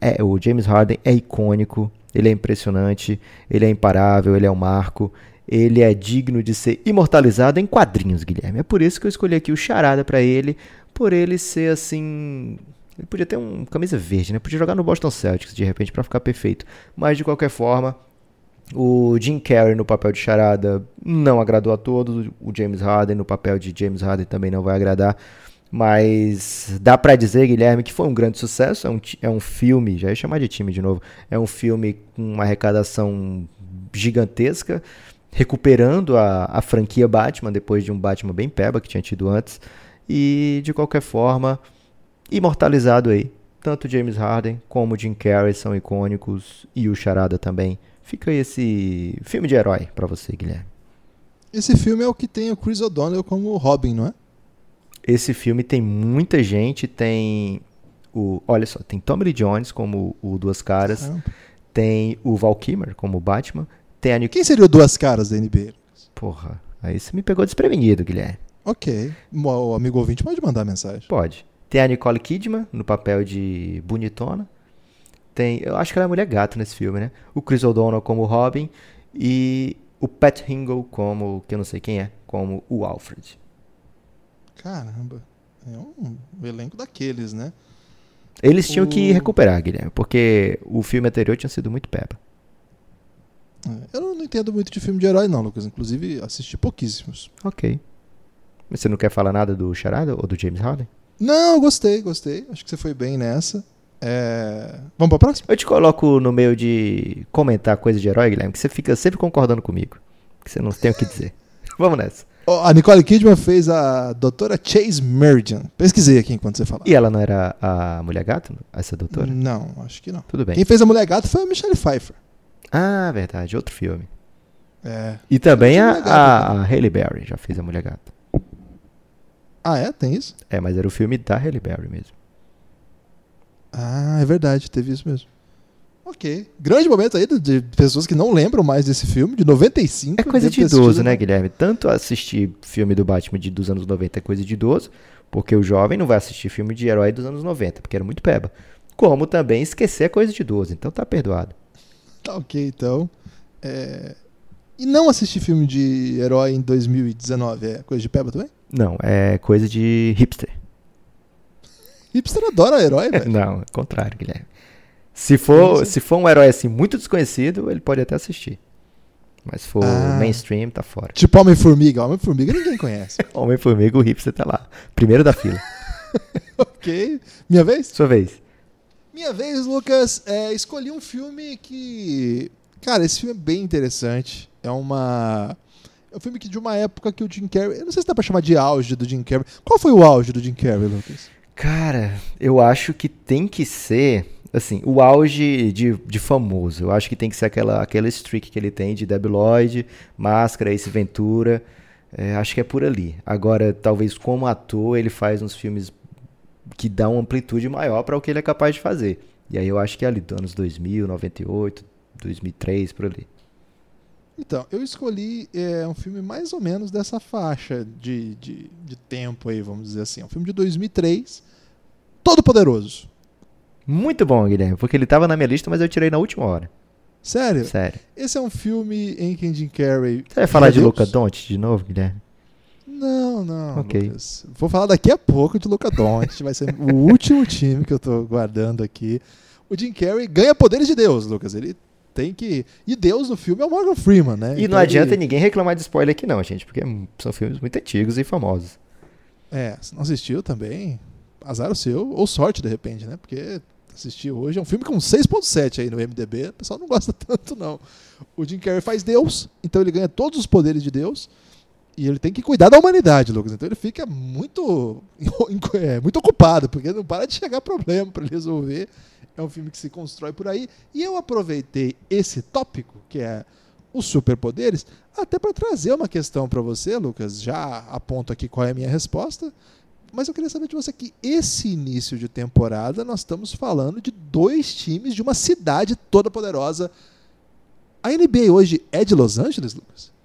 [SPEAKER 3] É, o James Harden é icônico, ele é impressionante, ele é imparável, ele é um marco. Ele é digno de ser imortalizado em quadrinhos, Guilherme. É por isso que eu escolhi aqui o Charada pra ele, por ele ser assim, ele podia ter um camisa verde, né? Podia jogar no Boston Celtics de repente pra ficar perfeito. Mas de qualquer forma, o Jim Carrey no papel de charada não agradou a todos. O James Harden no papel de James Harden também não vai agradar. Mas dá pra dizer, Guilherme, que foi um grande sucesso. É um, é um filme, já ia chamar de time de novo. É um filme com uma arrecadação gigantesca, recuperando a, a franquia Batman depois de um Batman bem peba que tinha tido antes. E de qualquer forma, imortalizado aí. Tanto James Harden como Jim Carrey são icônicos e o Charada também. Fica aí esse filme de herói pra você, Guilherme.
[SPEAKER 2] Esse filme é o que tem o Chris O'Donnell como Robin, não é?
[SPEAKER 3] Esse filme tem muita gente, tem o, olha só, tem Tommy Lee Jones como o Duas Caras, tem o Val Kilmer como Batman, Nic...
[SPEAKER 2] Quem seria o Duas Caras da NBA?
[SPEAKER 3] Porra, aí você me pegou desprevenido, Guilherme.
[SPEAKER 2] Ok. O amigo ouvinte pode mandar mensagem.
[SPEAKER 3] Pode. Tem a Nicole Kidman no papel de bonitona. Tem, eu acho que ela é mulher gato nesse filme, né? O Chris O'Donnell como Robin e o Pat Hingle como, que eu não sei quem é, como o Alfred.
[SPEAKER 2] Caramba. É um elenco daqueles, né?
[SPEAKER 3] Eles tinham que
[SPEAKER 2] O-
[SPEAKER 3] recuperar, Guilherme, porque o filme anterior tinha sido muito peba.
[SPEAKER 2] É, Eu não entendo muito de filme de herói, não, Lucas. Inclusive, assisti pouquíssimos.
[SPEAKER 3] Ok. Mas você não quer falar nada do Charada ou do James Harden?
[SPEAKER 2] Não, gostei, gostei. Acho que você foi bem nessa. É... Vamos pra próxima?
[SPEAKER 3] Eu te coloco no meio de comentar coisa de herói, Guilherme, que você fica sempre concordando comigo. Que você não tem o que dizer. (laughs) Vamos nessa.
[SPEAKER 2] A Nicole Kidman fez a doutora Chase Merdian. Pesquisei aqui enquanto você falava.
[SPEAKER 3] E ela não era a mulher gato? Essa doutora?
[SPEAKER 2] Não, acho que não.
[SPEAKER 3] Tudo bem.
[SPEAKER 2] Quem fez a Mulher Gato foi a Michelle Pfeiffer.
[SPEAKER 3] Ah, verdade, outro filme.
[SPEAKER 2] É.
[SPEAKER 3] E também a, a, a Halle Berry já fez a mulher gata.
[SPEAKER 2] Ah, é? Tem isso?
[SPEAKER 3] É, mas era o filme da Halle Berry mesmo.
[SPEAKER 2] Ah, é verdade, teve isso mesmo. Ok. Grande momento aí de- pessoas que não lembram mais desse filme, de 95.
[SPEAKER 3] É coisa de idoso, né, Guilherme? Tanto assistir filme do Batman de, dos anos 90 é coisa de idoso, porque o jovem não vai assistir filme de herói dos anos 90, porque era muito peba. Como também esquecer é coisa de idoso, então tá perdoado.
[SPEAKER 2] Tá ok, então. É, E não assistir filme de herói em 2019 é coisa de peba também?
[SPEAKER 3] Não, é coisa de hipster.
[SPEAKER 2] Hipster adora herói, (laughs) velho.
[SPEAKER 3] Não, é o contrário, Guilherme. Se for, se for um herói assim muito desconhecido, ele pode até assistir. Mas se for
[SPEAKER 2] Ah.
[SPEAKER 3] mainstream, tá fora.
[SPEAKER 2] Tipo Homem-Formiga. Homem-Formiga ninguém conhece. (laughs)
[SPEAKER 3] Homem-Formiga, o hipster tá lá. Primeiro da fila. (laughs)
[SPEAKER 2] ok. Minha vez?
[SPEAKER 3] Sua vez.
[SPEAKER 2] Minha vez, Lucas. É, escolhi um filme que. Cara, esse filme é bem interessante. É uma. É um filme que de uma época que o Jim Carrey. Eu não sei se dá pra chamar de auge do Jim Carrey. Qual foi o auge do Jim Carrey, Lucas?
[SPEAKER 3] Cara, eu acho que tem que ser, assim, o auge de, de famoso. Eu acho que tem que ser aquela, aquela streak que ele tem de Debi Lloyd, Máscara, Ace Ventura. É, acho que é por ali. Agora, talvez como ator, ele faz uns filmes que dão uma amplitude maior para o que ele é capaz de fazer. E aí eu acho que é ali dos anos 2000, 98, 2003, por ali.
[SPEAKER 2] Então, eu escolhi é, um filme mais ou menos dessa faixa de, de, de tempo aí, vamos dizer assim. É um filme de 2003, Todo Poderoso.
[SPEAKER 3] Muito bom, Guilherme, porque ele tava na minha lista, mas eu tirei na última hora.
[SPEAKER 2] Sério?
[SPEAKER 3] Sério.
[SPEAKER 2] Esse é um filme em que Jim Carrey.
[SPEAKER 3] Você vai falar de
[SPEAKER 2] Deus.
[SPEAKER 3] Luca Doncic de novo, Guilherme?
[SPEAKER 2] Não, não.
[SPEAKER 3] Ok.
[SPEAKER 2] Lucas. Vou falar daqui a pouco de Luca Doncic. vai ser o (laughs) último time que eu tô guardando aqui. O Jim Carrey ganha poderes de Deus, Lucas. Ele tem que. E Deus no filme é o Morgan Freeman, né?
[SPEAKER 3] E
[SPEAKER 2] Então
[SPEAKER 3] não adianta
[SPEAKER 2] ele...
[SPEAKER 3] ninguém reclamar de spoiler aqui não, gente, porque são filmes muito antigos e famosos.
[SPEAKER 2] É, se não assistiu também, azar o seu, ou sorte de repente, né? Porque assistir hoje é um filme com 6.7 aí no MDB, o pessoal não gosta (laughs) tanto não. O Jim Carrey faz Deus, então ele ganha todos os poderes de Deus e ele tem que cuidar da humanidade, Lucas. Então ele fica muito (laughs) é, muito ocupado, porque não para de chegar problema para ele resolver. É um filme que se constrói por aí e eu aproveitei esse tópico, que é os superpoderes, até para trazer uma questão para você, Lucas. Já aponto aqui qual é a minha resposta. Mas eu queria saber de você que esse início de temporada nós estamos falando de dois times de uma cidade toda poderosa. A NBA hoje é de Los Angeles, Lucas?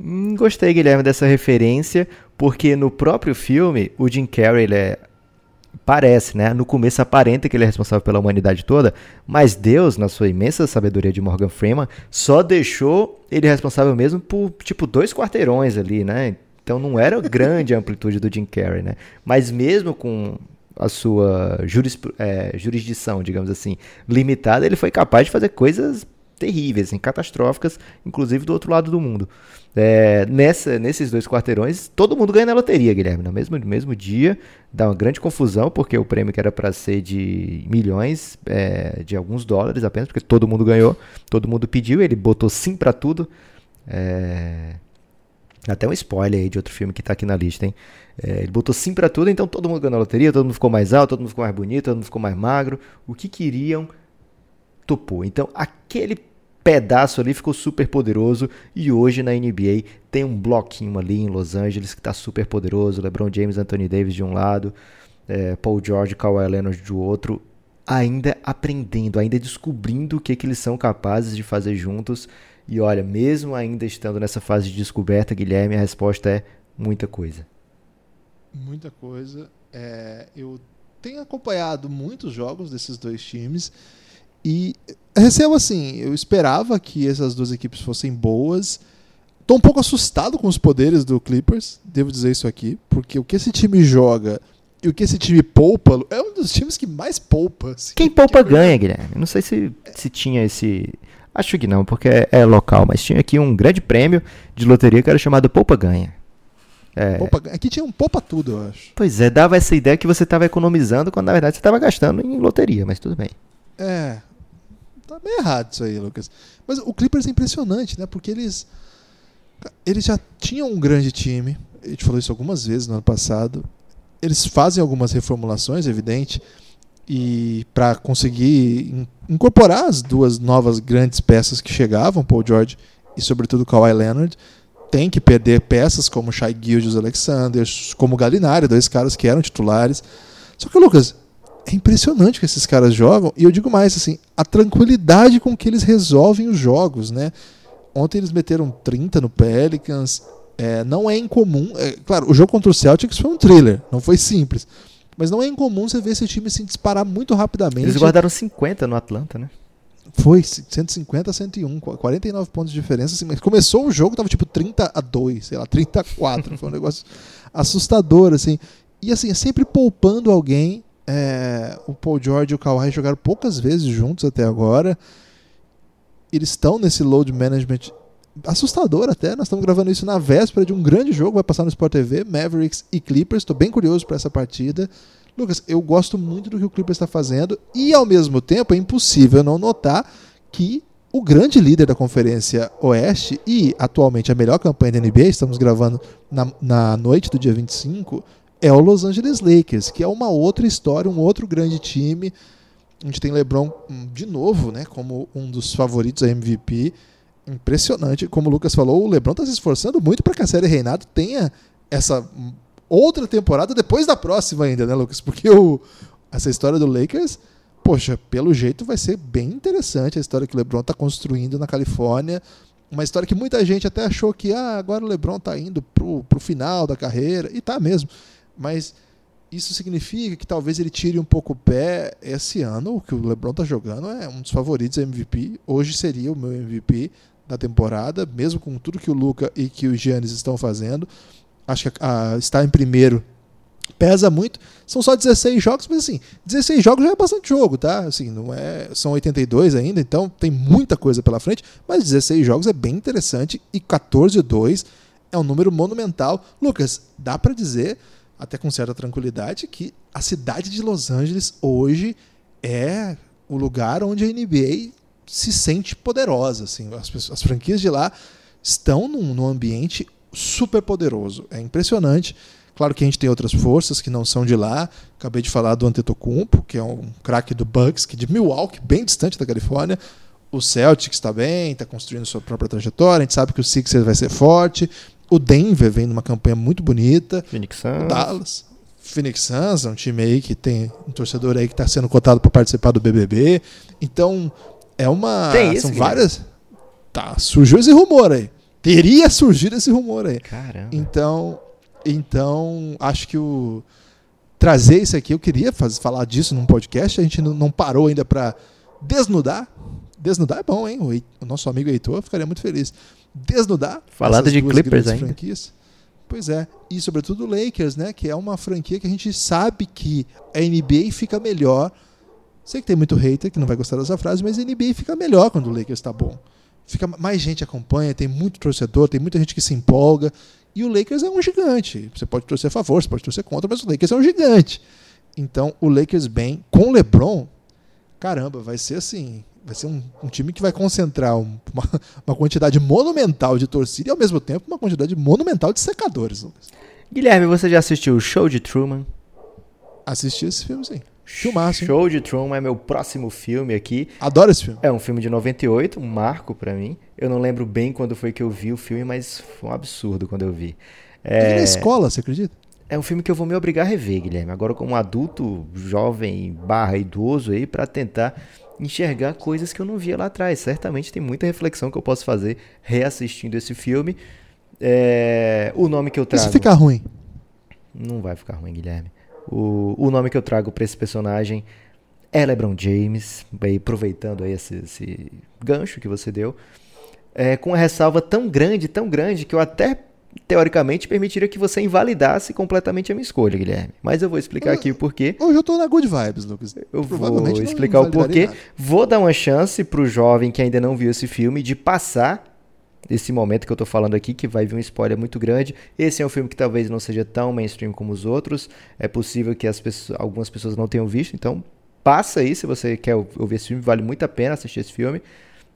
[SPEAKER 3] Hum, gostei, Guilherme, dessa referência, porque no próprio filme, o Jim Carrey, ele é... Parece, né? No começo aparenta que ele é responsável pela humanidade toda, mas Deus, na sua imensa sabedoria de Morgan Freeman, só deixou ele responsável mesmo por, tipo, dois quarteirões ali, né? Então não era grande a amplitude do Jim Carrey, né? Mas mesmo com a sua juris, é, jurisdição, digamos assim, limitada, ele foi capaz de fazer coisas terríveis, assim, catastróficas, inclusive do outro lado do mundo. É, nessa, nesses dois quarteirões, todo mundo ganha na loteria, Guilherme. No mesmo, no mesmo dia, dá uma grande confusão, porque o prêmio que era para ser de milhões, é, de alguns dólares apenas, porque todo mundo ganhou, todo mundo pediu, ele botou sim para tudo. É, até um spoiler aí de outro filme que tá aqui na lista, hein? É, ele botou sim pra tudo, então todo mundo ganhou na loteria, todo mundo ficou mais alto, todo mundo ficou mais bonito, todo mundo ficou mais magro. O que queriam, topou. Então aquele pedaço ali ficou super poderoso e hoje na NBA tem um bloquinho ali em Los Angeles que tá super poderoso. LeBron James, Anthony Davis de um lado, é, Paul George, Kawhi Leonard do outro. Ainda aprendendo, ainda descobrindo o que, que eles são capazes de fazer juntos. E olha, mesmo ainda estando nessa fase de descoberta, Guilherme, a resposta é muita coisa.
[SPEAKER 2] Muita coisa. É, eu tenho acompanhado muitos jogos desses dois times e recebo assim, eu esperava que essas duas equipes fossem boas. Tô um pouco assustado com os poderes do Clippers, devo dizer isso aqui, porque o que esse time joga e o que esse time poupa é um dos times que mais poupa. assim.
[SPEAKER 3] Quem poupa ganha, Guilherme. Não sei se, se tinha esse. Acho que não, porque é, é local, mas tinha aqui um grande prêmio de loteria que era chamado Poupa Ganha. É.
[SPEAKER 2] Poupa- aqui tinha um poupa tudo, eu acho.
[SPEAKER 3] Pois é, dava essa ideia que você estava economizando quando na verdade você estava gastando em loteria, mas tudo bem.
[SPEAKER 2] É. Tá meio errado isso aí, Lucas. Mas o Clippers é impressionante, né? Porque eles. Eles já tinham um grande time. A gente falou isso algumas vezes no ano passado. Eles fazem algumas reformulações, é evidente. E para conseguir in- incorporar as duas novas grandes peças que chegavam, Paul George e sobretudo Kawhi Leonard, tem que perder peças como Shai Gilgeous Alexander, como Galinari, dois caras que eram titulares. Só que, Lucas, é impressionante que esses caras jogam, e eu digo mais assim, a tranquilidade com que eles resolvem os jogos, né? Ontem eles meteram 30 no Pelicans, é, não é incomum, é, claro, o jogo contra o Celtics foi um thriller, não foi simples, mas não é incomum você ver esse time se disparar muito rapidamente.
[SPEAKER 3] Eles guardaram 50 no Atlanta, né?
[SPEAKER 2] Foi 150 a 101, 49 pontos de diferença. Assim, mas começou o jogo, tava tipo 30 a 2, sei lá, 30 a 4. Foi um (laughs) negócio assustador, assim. E assim, sempre poupando alguém. É, o Paul George e o Kawhi jogaram poucas vezes juntos até agora. Eles estão nesse load management assustador até. Nós estamos gravando isso na véspera de um grande jogo, vai passar no Sport TV, Mavericks e Clippers. Estou bem curioso para essa partida. Lucas, eu gosto muito do que o Clippers está fazendo e ao mesmo tempo é impossível não notar que o grande líder da Conferência Oeste e atualmente a melhor campanha da NBA, estamos gravando na, na noite do dia 25, é o Los Angeles Lakers, que é uma outra história, um outro grande time. A gente tem LeBron hum, de novo, né, como um dos favoritos a MVP. Impressionante, como o Lucas falou, o LeBron está se esforçando muito para que a série Reinado tenha essa hum, outra temporada depois da próxima ainda, né, Lucas? Porque o, essa história do Lakers, poxa, pelo jeito vai ser bem interessante a história que o LeBron está construindo na Califórnia. Uma história que muita gente até achou que ah, agora o LeBron está indo pro, pro final da carreira, e tá mesmo. Mas isso significa que talvez ele tire um pouco o pé esse ano. O que o LeBron está jogando é um dos favoritos MVP. Hoje seria o meu MVP da temporada, mesmo com tudo que o Luca e que o Giannis estão fazendo. Acho que a, a, estar em primeiro pesa muito. São só 16 jogos, mas assim, 16 jogos já é bastante jogo, tá? Assim, não é, são 82 ainda, então tem muita coisa pela frente, mas 16 jogos é bem interessante e 14-2 é um número monumental. Lucas, dá para dizer até com certa tranquilidade que a cidade de Los Angeles hoje é o lugar onde a NBA se sente poderosa, assim, as, as franquias de lá estão num, num ambiente super poderoso. É impressionante. Claro que a gente tem outras forças que não são de lá. Acabei de falar do Antetokounmpo, que é um craque do Bucks, que de Milwaukee, bem distante da Califórnia. O Celtics está bem, está construindo sua própria trajetória. A gente sabe que o Sixers vai ser forte. O Denver vem numa campanha muito bonita.
[SPEAKER 3] Phoenix Suns.
[SPEAKER 2] O Dallas. Phoenix Suns é um time aí que tem um torcedor aí que está sendo cotado para participar do BBB. Então, é uma...
[SPEAKER 3] Tem isso,
[SPEAKER 2] são
[SPEAKER 3] Guilherme?
[SPEAKER 2] várias... Tá, surgiu esse rumor aí. Teria surgido esse rumor aí.
[SPEAKER 3] Caramba.
[SPEAKER 2] Então, então acho que o trazer isso aqui, eu queria fazer, falar disso num podcast, a gente não, não parou ainda para desnudar. Desnudar é bom, hein? O, o nosso amigo Heitor ficaria muito feliz. Desnudar.
[SPEAKER 3] Falando de Clippers ainda.
[SPEAKER 2] franquias. Pois é. E sobretudo o Lakers, né? Que é uma franquia que a gente sabe que a NBA fica melhor. Sei que tem muito hater que não vai gostar dessa frase, mas a NBA fica melhor quando o Lakers está bom. Fica mais gente acompanha, tem muito torcedor, tem muita gente que se empolga. E o Lakers é um gigante. Você pode torcer a favor, você pode torcer contra, mas o Lakers é um gigante. Então, o Lakers bem com o LeBron, caramba, vai ser assim, vai ser um, um time que vai concentrar um- uma, uma quantidade monumental de torcida e ao mesmo tempo uma quantidade monumental de secadores. Lucas.
[SPEAKER 3] Guilherme, você já assistiu o Show de Truman?
[SPEAKER 2] Assisti esse filme sim. Filmaço, hein?
[SPEAKER 3] Show de Truman é meu próximo filme aqui.
[SPEAKER 2] Adoro esse filme.
[SPEAKER 3] É um filme de 98, um marco pra mim. Eu não lembro bem quando foi que eu vi o filme, mas foi um absurdo quando eu vi.
[SPEAKER 2] Na
[SPEAKER 3] É,
[SPEAKER 2] escola, você acredita?
[SPEAKER 3] é um filme que eu vou me obrigar a rever, Guilherme. Agora como adulto, jovem, barra idoso aí, pra tentar enxergar coisas que eu não via lá atrás. Certamente tem muita reflexão que eu posso fazer reassistindo esse filme. É, O nome que eu
[SPEAKER 2] E
[SPEAKER 3] trago...
[SPEAKER 2] se ficar ruim?
[SPEAKER 3] Não vai ficar ruim, Guilherme. O, o nome que eu trago pra esse personagem é LeBron James, aí, aproveitando aí esse, esse gancho que você deu, é, com uma ressalva tão grande, tão grande, que eu até, teoricamente, permitiria que você invalidasse completamente a minha escolha, Guilherme. Mas eu vou explicar aqui o porquê.
[SPEAKER 2] Hoje eu tô na good vibes, Lucas.
[SPEAKER 3] Eu vou explicar o porquê.
[SPEAKER 2] nada.
[SPEAKER 3] Vou dar uma chance pro jovem que ainda não viu esse filme de passar esse momento que eu tô falando aqui, que vai vir um spoiler muito grande. Esse é um filme que talvez não seja tão mainstream como os outros. É possível que as pessoas, algumas pessoas não tenham visto, então passa aí se você quer ouvir esse filme, vale muito a pena assistir esse filme.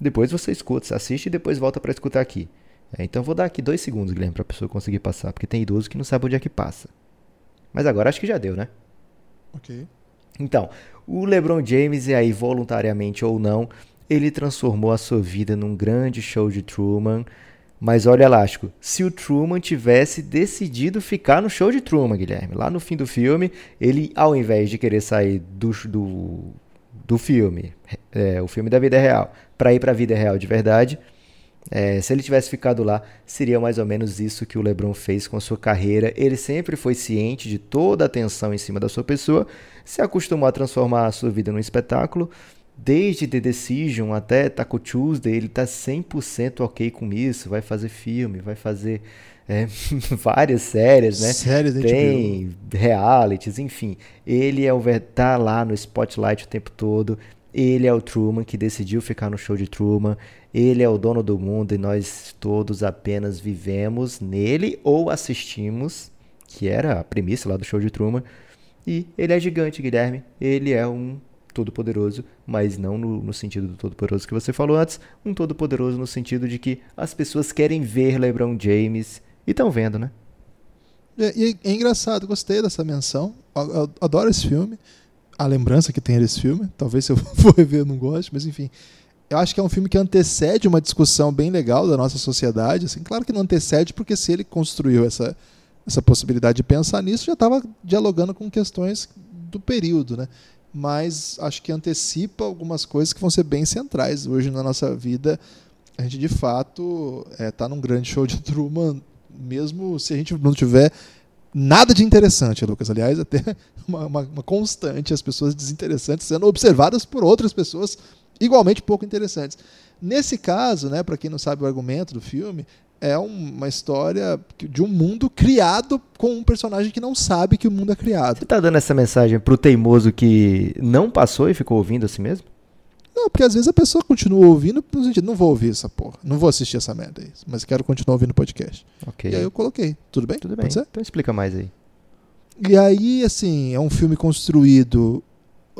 [SPEAKER 3] Depois você escuta, assiste e depois volta para escutar aqui. É, então vou dar aqui dois segundos, Guilherme, pra pessoa conseguir passar, porque tem idoso que não sabe onde é que passa. Mas agora acho que já deu, né?
[SPEAKER 2] Ok.
[SPEAKER 3] Então, o LeBron James, e aí voluntariamente ou não, ele transformou a sua vida num grande show de Truman. Mas olha, Elástico, se o Truman tivesse decidido ficar no show de Truman, Guilherme, lá no fim do filme, ele, ao invés de querer sair do, do, do filme, é, o filme da vida real, para ir para a vida real de verdade, é, se ele tivesse ficado lá, seria mais ou menos isso que o LeBron fez com a sua carreira. Ele sempre foi ciente de toda a atenção em cima da sua pessoa, se acostumou a transformar a sua vida num espetáculo desde The Decision até Taco Tuesday, ele tá 100% ok com isso, vai fazer filme, vai fazer é, (laughs) várias séries, né?
[SPEAKER 2] Séries
[SPEAKER 3] Tem realities, enfim. Ele é o tá lá no spotlight o tempo todo. Ele é o Truman que decidiu ficar no show de Truman. Ele é o dono do mundo e nós todos apenas vivemos nele ou assistimos, que era a premissa lá do show de Truman. E ele é gigante, Guilherme. Ele é um todo-poderoso, mas não no, no sentido do todo-poderoso que você falou antes, um todo-poderoso no sentido de que as pessoas querem ver LeBron James e estão vendo, né?
[SPEAKER 2] É, é, é, engraçado, gostei dessa menção, eu, adoro esse filme, a lembrança que tem desse filme, talvez se eu (laughs) for rever eu não goste, mas enfim, eu acho que é um filme que antecede uma discussão bem legal da nossa sociedade, assim, claro que não antecede porque se ele construiu essa, essa possibilidade de pensar nisso, já estava dialogando com questões do período, né? mas acho que antecipa algumas coisas que vão ser bem centrais hoje na nossa vida. A gente de fato está é, tá num grande show de (laughs) Truman, mesmo se a gente não tiver nada de interessante, Lucas. Aliás, (laughs) até uma, uma, uma constante, as pessoas desinteressantes sendo observadas por outras pessoas igualmente pouco interessantes. Nesse caso, né, para quem não sabe o argumento do filme, é uma história de um mundo criado com um personagem que não sabe que o mundo é criado.
[SPEAKER 3] Você tá dando essa mensagem pro teimoso que não passou e ficou ouvindo assim mesmo?
[SPEAKER 2] Não, porque às vezes a pessoa continua ouvindo no sentido, não vou ouvir essa porra, não vou assistir essa merda aí, mas quero continuar ouvindo o podcast.
[SPEAKER 3] Ok.
[SPEAKER 2] E aí eu coloquei, tudo bem?
[SPEAKER 3] Tudo bem. Então explica mais aí.
[SPEAKER 2] E aí, assim, é um filme construído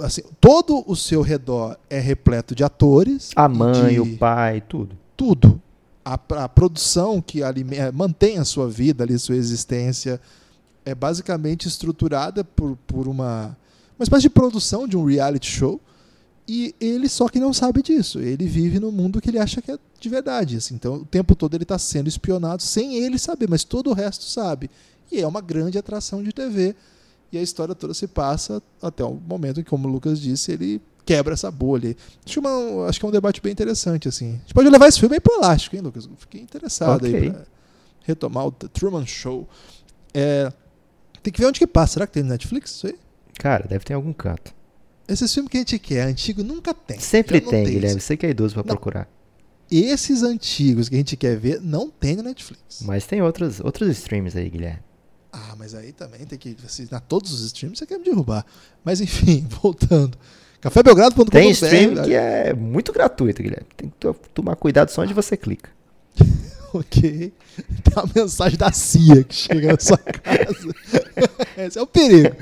[SPEAKER 2] assim, todo o seu redor é repleto de atores.
[SPEAKER 3] A mãe, de... o pai, tudo.
[SPEAKER 2] Tudo a, a produção que alimenta, é, mantém a sua vida ali, sua existência, é basicamente estruturada por, por uma, uma espécie de produção de um reality show. E ele só que não sabe disso. Ele vive no mundo que ele acha que é de verdade. Assim. Então, o tempo todo ele está sendo espionado sem ele saber, mas todo o resto sabe. E é uma grande atração de TV. E a história toda se passa até o momento em que, como o Lucas disse, ele quebra essa bolha. Acho, uma, acho que é um debate bem interessante, assim. A gente pode levar esse filme aí pro elástico, hein, Lucas? Fiquei interessado okay. aí pra retomar o The Truman Show. É, tem que ver onde que passa. Será que tem no Netflix isso aí?
[SPEAKER 3] Cara, deve ter em algum canto.
[SPEAKER 2] Esses filmes que a gente quer, antigo, nunca tem.
[SPEAKER 3] Sempre tem, tem, Guilherme. Você que é idoso pra não. procurar.
[SPEAKER 2] Esses antigos que a gente quer ver, não tem no Netflix.
[SPEAKER 3] Mas tem outros, outros streams aí, Guilherme.
[SPEAKER 2] Ah, mas aí também tem que assinar todos os streams, você quer me derrubar. Mas enfim, (laughs) voltando. Cafébelgrado.com.br.
[SPEAKER 3] Tem stream que é muito gratuito, Guilherme. Tem que tomar cuidado só onde você clica. (laughs)
[SPEAKER 2] ok. Tem uma mensagem da CIA que chega na sua (laughs) casa. Esse é o perigo.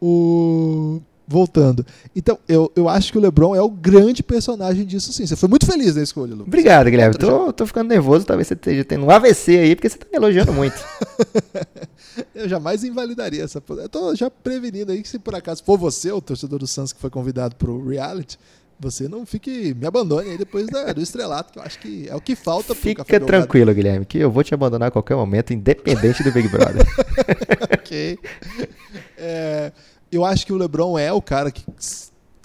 [SPEAKER 2] O... Voltando. Então, eu, eu acho que o LeBron é o grande personagem disso sim. Você foi muito feliz na escolha, Lucas.
[SPEAKER 3] Obrigado, Guilherme. Tô, tô ficando nervoso. Talvez você esteja tendo um AVC aí, porque você tá me elogiando muito. (laughs)
[SPEAKER 2] eu jamais invalidaria essa. Eu tô já prevenindo aí que se por acaso for você, o torcedor do Suns que foi convidado pro reality, você não fique. Me abandone aí depois da, do estrelato, que eu acho que é o que falta
[SPEAKER 3] pro Fica tranquilo, Guilherme, que eu vou te abandonar a qualquer momento, independente do Big Brother. (laughs)
[SPEAKER 2] ok. (laughs) É, eu acho que o LeBron é o cara que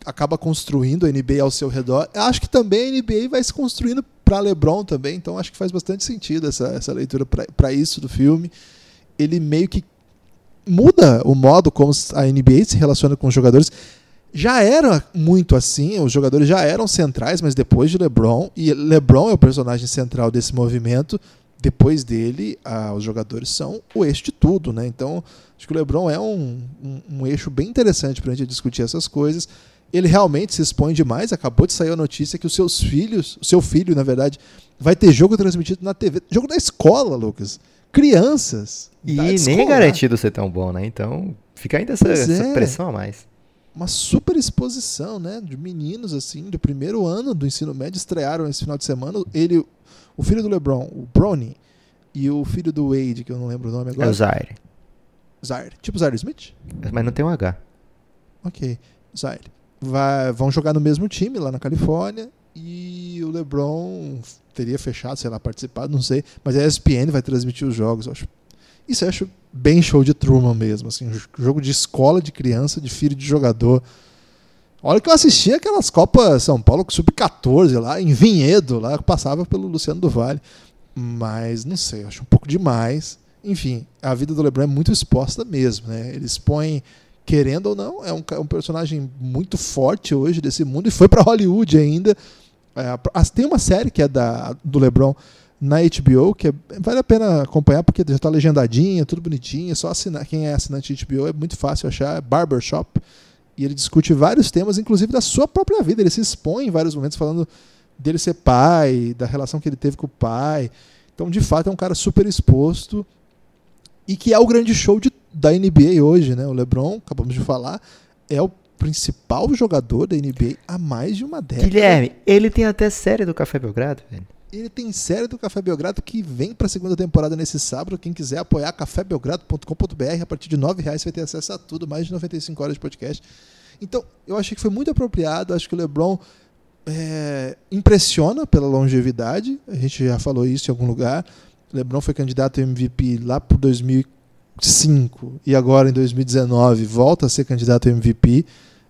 [SPEAKER 2] acaba construindo a NBA ao seu redor. Eu acho que também a NBA vai se construindo para LeBron também, então acho que faz bastante sentido essa, essa leitura para isso do filme ele meio que muda o modo como a NBA se relaciona com os jogadores. Já era muito assim, os jogadores já eram centrais, mas depois de LeBron, e LeBron é o personagem central desse movimento, depois dele, ah, os jogadores são o eixo de tudo, né? Então, acho que o LeBron é um, um, um eixo bem interessante para a gente discutir essas coisas. ele realmente se expõe demais. Acabou de sair a notícia que os seus filhos, o seu filho, na verdade, vai ter jogo transmitido na TV. Jogo da escola, Lucas. Crianças.
[SPEAKER 3] E nem é garantido ser tão bom, né? Então fica ainda essa, essa
[SPEAKER 2] é.
[SPEAKER 3] pressão a mais.
[SPEAKER 2] Uma super exposição, né? De meninos, assim, do primeiro ano do ensino médio, estrearam esse final de semana. Ele, o filho do LeBron, o Brony, e o filho do Wade, que eu não lembro o nome agora.
[SPEAKER 3] É o Zaire.
[SPEAKER 2] Zaire. Tipo Zaire Smith?
[SPEAKER 3] Mas não tem um H.
[SPEAKER 2] Ok. Zaire. Vai, vão jogar no mesmo time lá na Califórnia e o LeBron teria fechado, sei lá, participado, não sei, mas a ESPN vai transmitir os jogos, eu acho. Isso eu acho bem show de Truman mesmo, assim, jogo de escola de criança, de filho de jogador. Olha que eu assisti aquelas Copas São Paulo sub-14 lá, em Vinhedo, lá passava pelo Luciano do Vale. Mas não sei, acho um pouco demais. Enfim, a vida do LeBron é muito exposta mesmo, né? Ele expõe querendo ou não, é um, é um personagem muito forte hoje desse mundo e foi para Hollywood ainda. É, tem uma série que é da, do LeBron na HBO, que é, vale a pena acompanhar porque já está legendadinha, tudo bonitinho, é só assinar, quem é assinante de HBO é muito fácil achar, é Barbershop, e ele discute vários temas, inclusive da sua própria vida, ele se expõe em vários momentos falando dele ser pai, da relação que ele teve com o pai. Então, de fato, é um cara super exposto e que é o grande show de da NBA hoje, né? O LeBron, acabamos de falar, é o principal jogador da NBA há mais de uma década.
[SPEAKER 3] Guilherme, ele tem até série do Café Belgrado, velho.
[SPEAKER 2] Ele tem série do Café Belgrado que vem para a segunda temporada nesse sábado. Quem quiser apoiar, cafébelgrado.com.br. A partir de R$ reais você vai ter acesso a tudo, mais de 95 horas de podcast. Então, eu achei que foi muito apropriado. Acho que o LeBron é, impressiona pela longevidade. A gente já falou isso em algum lugar. O LeBron foi candidato a MVP lá por 2004 2005 e agora em 2019 volta a ser candidato a MVP.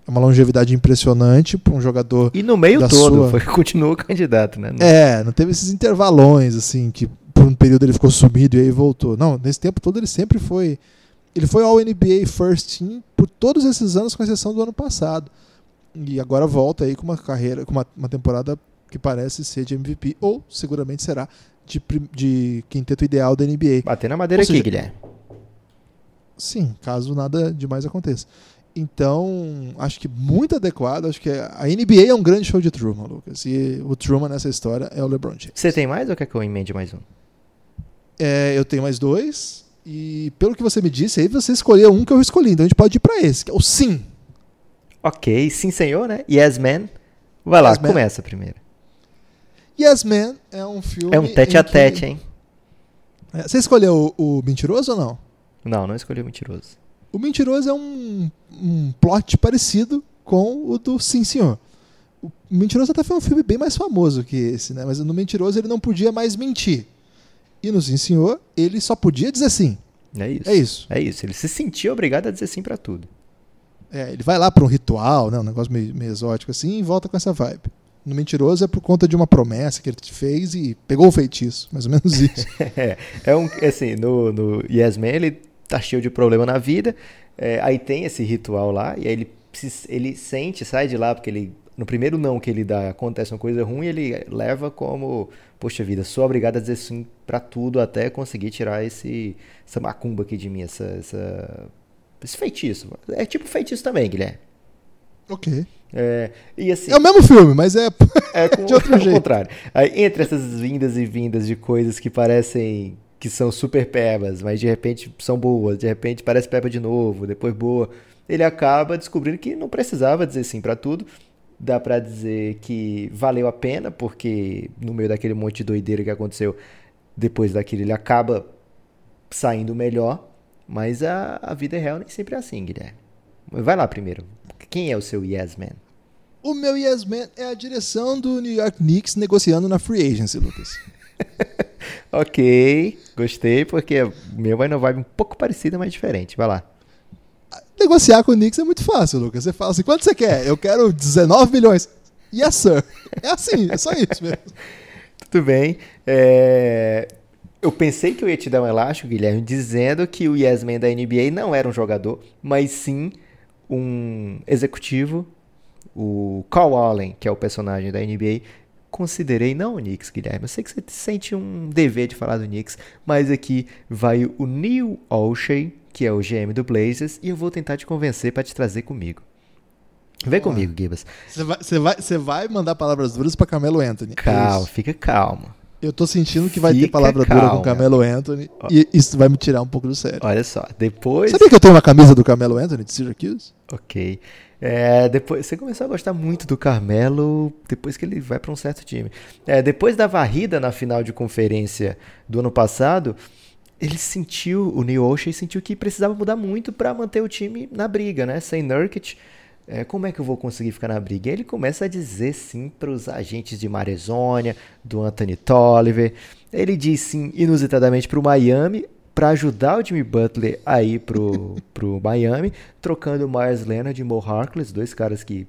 [SPEAKER 2] É uma longevidade impressionante para um jogador.
[SPEAKER 3] E no meio todo, sua... foi, (laughs) continuou candidato, né?
[SPEAKER 2] É, não teve esses intervalões, assim, que por um período ele ficou sumido e aí voltou. Não, nesse tempo todo ele sempre foi. Ele foi ao NBA First Team por todos esses anos, com exceção do ano passado. E agora volta aí com uma carreira, com uma, uma temporada que parece ser de MVP, ou seguramente será de, de quinteto ideal da NBA.
[SPEAKER 3] Bater na madeira seja, aqui, Guilherme.
[SPEAKER 2] Sim, caso nada demais aconteça. Então, acho que muito adequado. Acho que a NBA é um grande show de Truman, Lucas. E o Truman nessa história é o LeBron James.
[SPEAKER 3] Você tem mais ou quer que eu emende mais um?
[SPEAKER 2] É, eu tenho mais dois. E pelo que você me disse, aí você escolheu um que eu escolhi. Então a gente pode ir para esse, que é o Sim.
[SPEAKER 3] Ok, sim senhor, né? Yes Man. Vai lá, yes começa primeiro.
[SPEAKER 2] Yes Man é um filme.
[SPEAKER 3] É um tete a tete, que... hein?
[SPEAKER 2] É, você escolheu o, o Mentiroso ou não?
[SPEAKER 3] Não, não escolhi o Mentiroso.
[SPEAKER 2] O Mentiroso é um, um plot parecido com o do Sim Senhor. O Mentiroso até foi um filme bem mais famoso que esse, né? Mas no Mentiroso ele não podia mais mentir. E no Sim Senhor ele só podia dizer sim.
[SPEAKER 3] É isso.
[SPEAKER 2] É isso.
[SPEAKER 3] É isso. Ele se sentia obrigado a dizer sim para tudo.
[SPEAKER 2] É, ele vai lá para um ritual, né? Um negócio meio, meio exótico assim e volta com essa vibe. No Mentiroso é por conta de uma promessa que ele te fez e pegou o feitiço, mais ou menos isso. (laughs)
[SPEAKER 3] é, é um, assim, no, no Yes Man ele tá cheio de problema na vida. É, aí tem esse ritual lá, e aí ele, ele sente, sai de lá, porque ele. No primeiro não que ele dá, acontece uma coisa ruim, ele leva como, poxa vida, sou obrigado a dizer sim para tudo até conseguir tirar esse, essa macumba aqui de mim, essa, essa, esse feitiço. É tipo feitiço também, Guilherme.
[SPEAKER 2] Ok.
[SPEAKER 3] É, e assim,
[SPEAKER 2] é o mesmo filme, mas é,
[SPEAKER 3] é (laughs) com, de outro jeito. contrário. Aí, entre essas vindas e vindas de coisas que parecem que são super pebas, mas de repente são boas, de repente parece peba de novo, depois boa. Ele acaba descobrindo que não precisava dizer sim para tudo. Dá para dizer que valeu a pena, porque no meio daquele monte de doideira que aconteceu, depois daquilo ele acaba saindo melhor. Mas a, a vida é real nem sempre é assim, Guilherme. Vai lá primeiro. Quem é o seu Yes Man?
[SPEAKER 2] O meu Yes Man é a direção do New York Knicks negociando na Free Agency, Lucas. (laughs) (laughs)
[SPEAKER 3] ok, gostei, porque o meu vai numa vibe um pouco parecida, mas diferente. Vai lá.
[SPEAKER 2] Negociar com o Knicks é muito fácil, Lucas. Você fala assim, quanto você quer? Eu quero 19 milhões. Yes, sir. É assim, é só isso mesmo. (laughs)
[SPEAKER 3] Tudo bem. É... Eu pensei que eu ia te dar um elástico, Guilherme, dizendo que o Yes Man da NBA não era um jogador, mas sim um executivo, o Carl Allen, que é o personagem da NBA, considerei não o Knicks, Guilherme. Eu sei que você sente um dever de falar do Knicks, mas aqui vai o Neil Olshey, que é o GM do Blazers, e eu vou tentar te convencer para te trazer comigo. Vem comigo, Gibas.
[SPEAKER 2] Você vai, vai, vai mandar palavras duras pra Camelo Anthony. É
[SPEAKER 3] Calma,
[SPEAKER 2] isso.
[SPEAKER 3] fica calmo.
[SPEAKER 2] Eu tô sentindo que vai ter
[SPEAKER 3] Fica
[SPEAKER 2] palavra dura
[SPEAKER 3] calma.
[SPEAKER 2] com Camelo Anthony e isso vai me tirar um pouco do sério.
[SPEAKER 3] Olha só, depois.
[SPEAKER 2] Sabia que eu tenho uma camisa do Camelo Anthony de Syracuse?
[SPEAKER 3] Ok. É, depois você começou a gostar muito do Carmelo depois que ele vai para um certo time. É, depois da varrida na final de conferência do ano passado, ele sentiu, o Neil O'Shea sentiu que precisava mudar muito para manter o time na briga, né? Sem Nurkic, é, como é que eu vou conseguir ficar na briga? E ele começa a dizer sim para os agentes de Marezônia, do Anthony Tolliver. Ele diz sim inusitadamente para o Miami para ajudar o Jimmy Butler a ir pro, (laughs) pro Miami, trocando o Myers Leonard e Mo Harkless, dois caras que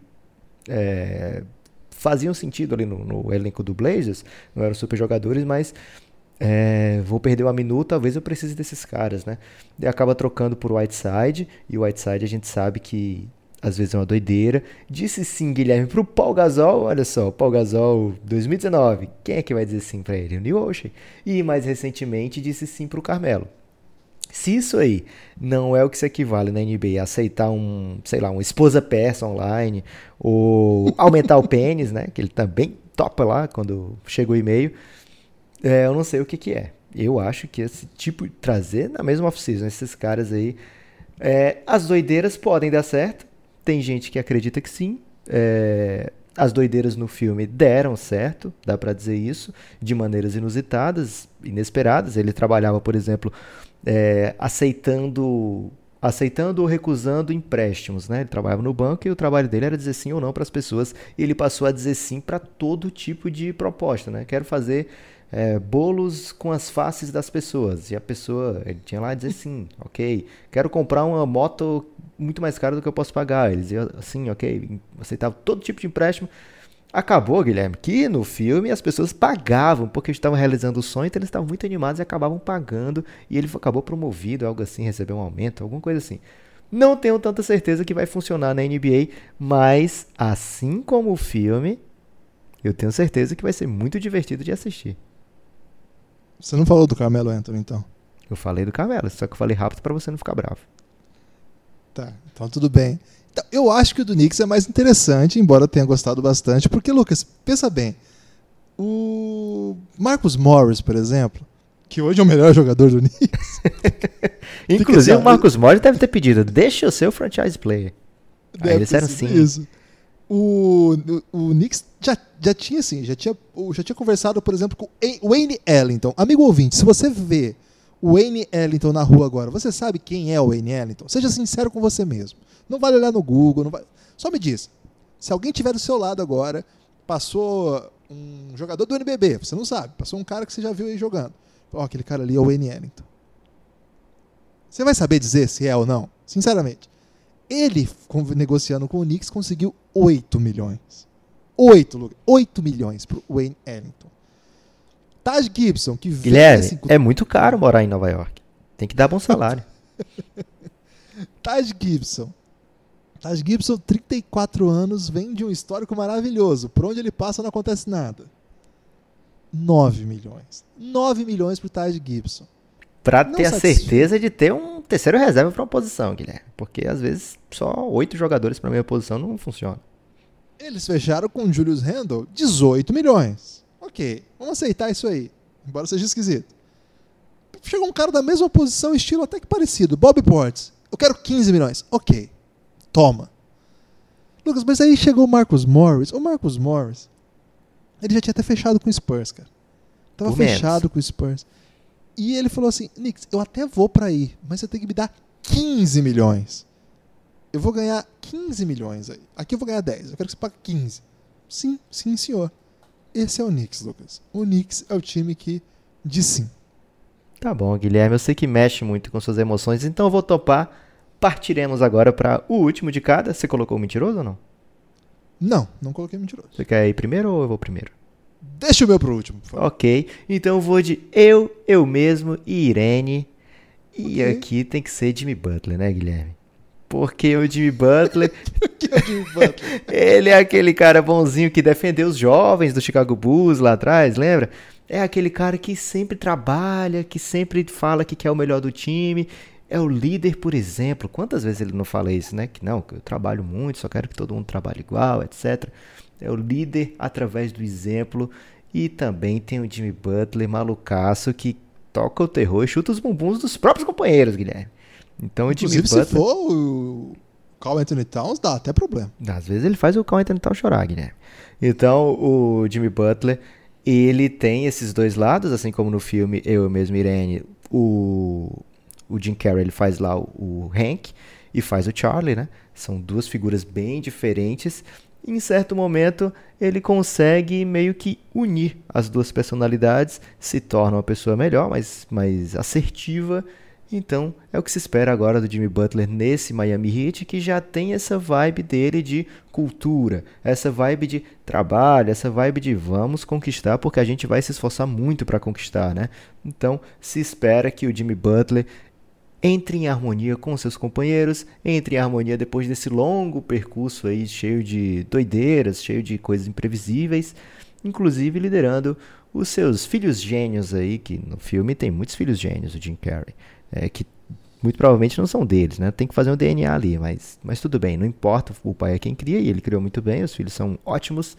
[SPEAKER 3] é, faziam sentido ali no, no, elenco do Blazers, não eram super jogadores, mas é, vou perder uma minuta, talvez eu precise desses caras, né? E acaba trocando por Whiteside, e o Whiteside a gente sabe que às vezes é uma doideira. Disse sim, Guilherme, pro Paul Gasol, olha só, Paul Gasol 2019, quem é que vai dizer sim para ele? O New Ocean. E mais recentemente disse sim pro Carmelo. Se isso aí não é o que se equivale na NBA aceitar um, sei lá, um esposa persa online, ou (laughs) aumentar o pênis, né, que ele também topa lá quando chega o e-mail, é, eu não sei o que que é. Eu acho que esse tipo, trazer na mesma off-season esses caras aí, é, as doideiras podem dar certo, tem gente que acredita que sim. É, as doideiras no filme deram certo, dá para dizer isso, de maneiras inusitadas, inesperadas. Ele trabalhava, por exemplo, é, aceitando, aceitando ou recusando empréstimos, né? Ele trabalhava no banco e o trabalho dele era dizer sim ou não para as pessoas. E ele passou a dizer sim para todo tipo de proposta, né? Quero fazer é, bolos com as faces das pessoas. E a pessoa, ele tinha lá dizer sim, (laughs) ok. Quero comprar uma moto muito mais cara do que eu posso pagar. Eles iam assim, ok, aceitava todo tipo de empréstimo. Acabou, Guilherme, que no filme as pessoas pagavam, porque estavam realizando o sonho, então eles estavam muito animados e acabavam pagando. E ele acabou promovido, algo assim, recebeu um aumento, alguma coisa assim. Não tenho tanta certeza que vai funcionar na NBA, mas assim como o filme, eu tenho certeza que vai ser muito divertido de assistir.
[SPEAKER 2] Você não falou do Carmelo Anthony, então?
[SPEAKER 3] Eu falei do Carmelo, só que eu falei rápido para você não ficar bravo.
[SPEAKER 2] Tá, então tudo bem. Então, eu acho que o do Knicks é mais interessante, embora eu tenha gostado bastante, porque, Lucas, pensa bem. O Marcus Morris, por exemplo, que hoje é o melhor jogador do Knicks. (laughs)
[SPEAKER 3] Inclusive, o Marcus Morris deve ter pedido, deixa eu ser o franchise player. Aí eles disseram sim.
[SPEAKER 2] Isso. O, o, o Knicks já, já tinha, assim, já tinha, já tinha conversado, por exemplo, com o Wayne Ellington. Amigo ouvinte, se você vê o Wayne Ellington na rua agora, você sabe quem é o Wayne Ellington? Seja sincero com você mesmo. Não vale olhar no Google, não vai... só me diz. Se alguém tiver do seu lado agora, passou um jogador do NBB, você não sabe, passou um cara que você já viu aí jogando. Ó, oh, aquele cara ali é o Wayne Ellington. Você vai saber dizer se é ou não? Sinceramente. Ele, negociando com o Knicks, conseguiu 8 milhões. 8, 8 milhões pro Wayne Ellington. Taj Gibson, que
[SPEAKER 3] Guilherme, é muito caro morar em Nova York. Tem que dar bom salário. (laughs)
[SPEAKER 2] Taj Gibson. Taj Gibson, 34 anos, vem de um histórico maravilhoso. Por onde ele passa não acontece nada. 9 milhões. 9 milhões pro Taj Gibson.
[SPEAKER 3] Pra não ter a certeza de ter um terceiro reserva para uma posição, Guilherme. Porque às vezes só oito jogadores para minha posição não funciona.
[SPEAKER 2] Eles fecharam com o Julius Randle 18 milhões. Ok, vamos aceitar isso aí. Embora seja esquisito. Chegou um cara da mesma posição, estilo até que parecido. Bob Portes. Eu quero 15 milhões. Ok. Toma. Lucas, mas aí chegou o Marcus Morris. O Marcus Morris, ele já tinha até fechado com o Spurs, cara. Tava
[SPEAKER 3] Por
[SPEAKER 2] fechado
[SPEAKER 3] menos.
[SPEAKER 2] com o Spurs. E ele falou assim: Knicks, eu até vou pra ir, mas você tem que me dar 15 milhões. Eu vou ganhar 15 milhões aí. Aqui eu vou ganhar 10. Eu quero que você pague 15. Sim, sim, senhor. Esse é o Knicks, Lucas. O Knicks é o time que diz sim.
[SPEAKER 3] Tá bom, Guilherme. Eu sei que mexe muito com suas emoções, então eu vou topar. Partiremos agora para o último de cada. Você colocou o mentiroso ou não?
[SPEAKER 2] Não, não coloquei mentiroso.
[SPEAKER 3] Você quer ir primeiro ou eu vou primeiro?
[SPEAKER 2] Deixa o meu pro último, por favor.
[SPEAKER 3] Ok, então eu vou de eu, eu mesmo e Irene. E
[SPEAKER 2] Ok.
[SPEAKER 3] aqui tem que ser Jimmy Butler, né, Guilherme? Porque o Jimmy Butler, (laughs)
[SPEAKER 2] Que é o Jimmy Butler. (laughs)
[SPEAKER 3] ele é aquele cara bonzinho que defendeu os jovens do Chicago Bulls lá atrás, lembra? É aquele cara que sempre trabalha, que sempre fala que quer o melhor do time. É o líder por exemplo. Quantas vezes ele não fala isso, né? Que não, que eu trabalho muito, só quero que todo mundo trabalhe igual, etc. É o líder através do exemplo. E também tem o Jimmy Butler malucaço que toca o terror e chuta os bumbuns dos próprios companheiros, Guilherme. Então
[SPEAKER 2] Inclusive,
[SPEAKER 3] o Jimmy
[SPEAKER 2] Butler... se for o Carl Anthony Towns, dá até problema.
[SPEAKER 3] Às vezes ele faz o Carl Anthony Towns chorar, Guilherme. Então o Jimmy Butler, ele tem esses dois lados, assim como no filme Eu Mesmo Irene, o, o Jim Carrey ele faz lá o, o Hank e faz o Charlie, né? São duas figuras bem diferentes. Em certo momento ele consegue meio que unir as duas personalidades, se torna uma pessoa melhor, mais, mais assertiva então, é o que se espera agora do Jimmy Butler nesse Miami Heat, que já tem essa vibe dele de cultura, essa vibe de trabalho, essa vibe de vamos conquistar, porque a gente vai se esforçar muito para conquistar, né? Então, se espera que o Jimmy Butler entre em harmonia com seus companheiros, entre em harmonia depois desse longo percurso aí cheio de doideiras, cheio de coisas imprevisíveis, inclusive liderando os seus filhos gênios aí, que no filme tem muitos filhos gênios, o Jim Carrey é, que muito provavelmente não são deles, né? Tem que fazer um DNA ali, mas, mas tudo bem, não importa, o pai é quem cria e ele criou muito bem, os filhos são ótimos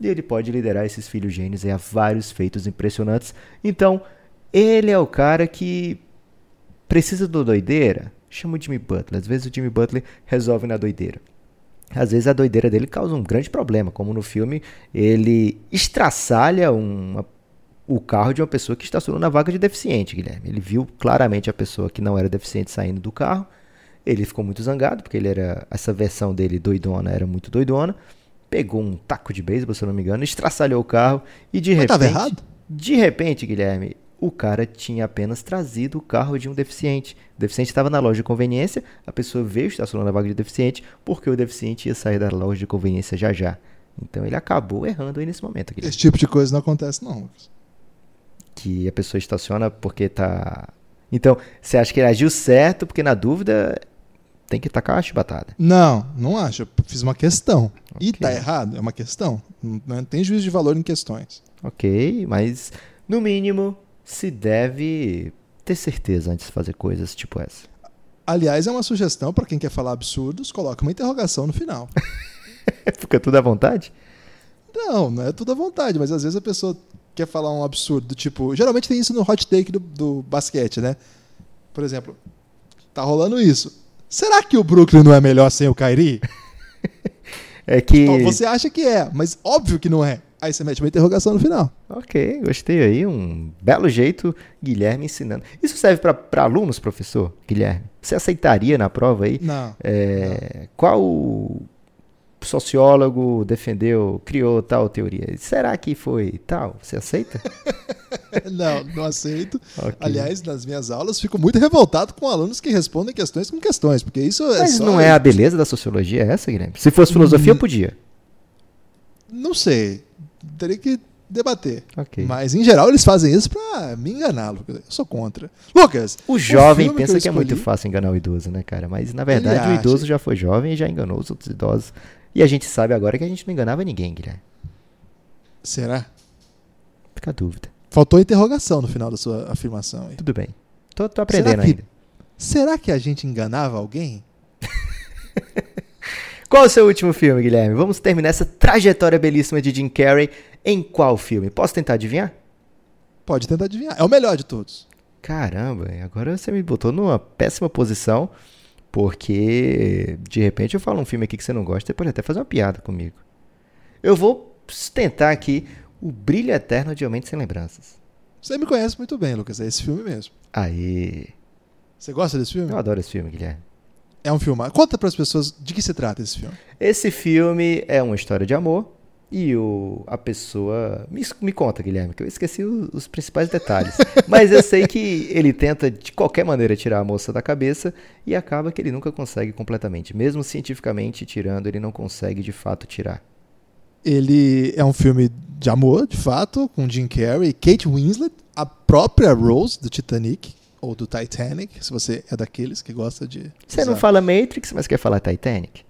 [SPEAKER 3] e ele pode liderar esses filhos gênios a vários feitos impressionantes. Então, ele é o cara que precisa do doideira, chama o Jimmy Butler. Às vezes o Jimmy Butler resolve na doideira. Às vezes a doideira dele causa um grande problema, como no filme ele estraçalha uma o carro de uma pessoa que estacionou na vaga de deficiente, Guilherme. Ele viu claramente a pessoa que não era deficiente saindo do carro. Ele ficou muito zangado, porque ele era essa versão dele doidona era muito doidona. Pegou um taco de beisebol, se eu não me engano, estraçalhou o carro e de Mas repente,
[SPEAKER 2] errado?
[SPEAKER 3] de repente, Guilherme, o cara tinha apenas trazido o carro de um deficiente. O deficiente estava na loja de conveniência, a pessoa veio estacionar na vaga de deficiente, porque o deficiente ia sair da loja de conveniência já já. Então ele acabou errando aí nesse momento.
[SPEAKER 2] Esse tipo de coisa não acontece não, Lucas
[SPEAKER 3] que a pessoa estaciona porque tá. Então, você acha que ele agiu certo, porque na dúvida tem que tacar a chibatada?
[SPEAKER 2] Não, não acho. Eu fiz uma questão. Okay. E tá errado, é uma questão. Não tem juízo de valor em questões.
[SPEAKER 3] Ok, mas no mínimo se deve ter certeza antes de fazer coisas tipo essa.
[SPEAKER 2] Aliás, é uma sugestão para quem quer falar absurdos, coloque uma interrogação no final. (laughs)
[SPEAKER 3] Fica tudo à vontade?
[SPEAKER 2] Não, não é tudo à vontade, mas às vezes a pessoa quer falar um absurdo, tipo, geralmente tem isso no hot take do, do basquete, né? Por exemplo, tá rolando isso. Será que o Brooklyn não é melhor sem o Kyrie? (laughs)
[SPEAKER 3] é que
[SPEAKER 2] então, você acha que é, mas óbvio que não é. Aí você mete uma interrogação no final.
[SPEAKER 3] Ok, gostei aí. Um belo jeito, Guilherme ensinando. Isso serve para alunos, professor? Guilherme? Você aceitaria na prova aí?
[SPEAKER 2] Não.
[SPEAKER 3] É, não. Qual sociólogo defendeu, criou tal teoria. Será que foi tal? Você aceita? (laughs)
[SPEAKER 2] não, não aceito. Okay. Aliás, nas minhas aulas, fico muito revoltado com alunos que respondem questões com questões, porque isso
[SPEAKER 3] é Mas
[SPEAKER 2] só...
[SPEAKER 3] não é a beleza da sociologia essa, Guilherme? Se fosse filosofia, hum, podia.
[SPEAKER 2] Não sei. Teria que debater. Okay. Mas, em geral, eles fazem isso pra me enganar, Lucas. Eu sou contra. Lucas!
[SPEAKER 3] O jovem pensa que, que, é muito fácil enganar o idoso, né, cara? Mas, na verdade, o idoso já foi jovem e já enganou os outros idosos. E a gente sabe agora que a gente não enganava ninguém, Guilherme.
[SPEAKER 2] Será?
[SPEAKER 3] Fica a dúvida.
[SPEAKER 2] Faltou interrogação no final da sua afirmação. Aí.
[SPEAKER 3] Tudo bem. Tô, tô aprendendo
[SPEAKER 2] será que,
[SPEAKER 3] ainda.
[SPEAKER 2] Será que a gente enganava alguém? (laughs)
[SPEAKER 3] qual o seu último filme, Guilherme? Vamos terminar essa trajetória belíssima de Jim Carrey em qual filme? Posso tentar adivinhar?
[SPEAKER 2] Pode tentar adivinhar. É o melhor de todos.
[SPEAKER 3] Caramba, agora você me botou numa péssima posição. Porque de repente eu falo um filme aqui que você não gosta, você pode até fazer uma piada comigo. Eu vou tentar aqui O Brilho Eterno de Homem Sem Lembranças.
[SPEAKER 2] Você me conhece muito bem, Lucas. É esse filme mesmo.
[SPEAKER 3] Aí.
[SPEAKER 2] Você gosta desse filme?
[SPEAKER 3] Eu adoro esse filme, Guilherme.
[SPEAKER 2] É um filme. Conta para as pessoas de que se trata esse filme.
[SPEAKER 3] Esse filme é uma história de amor e o, a pessoa. Me, me conta, Guilherme, que eu esqueci os, os principais detalhes. (laughs) Mas eu sei que ele tenta de qualquer maneira tirar a moça da cabeça e acaba que ele nunca consegue completamente. Mesmo cientificamente tirando, ele não consegue de fato tirar.
[SPEAKER 2] Ele é um filme de amor, de fato, com Jim Carrey, Kate Winslet, a própria Rose do Titanic, ou do Titanic, se você é daqueles que gosta de.
[SPEAKER 3] Você usar. não fala Matrix, mas quer falar Titanic?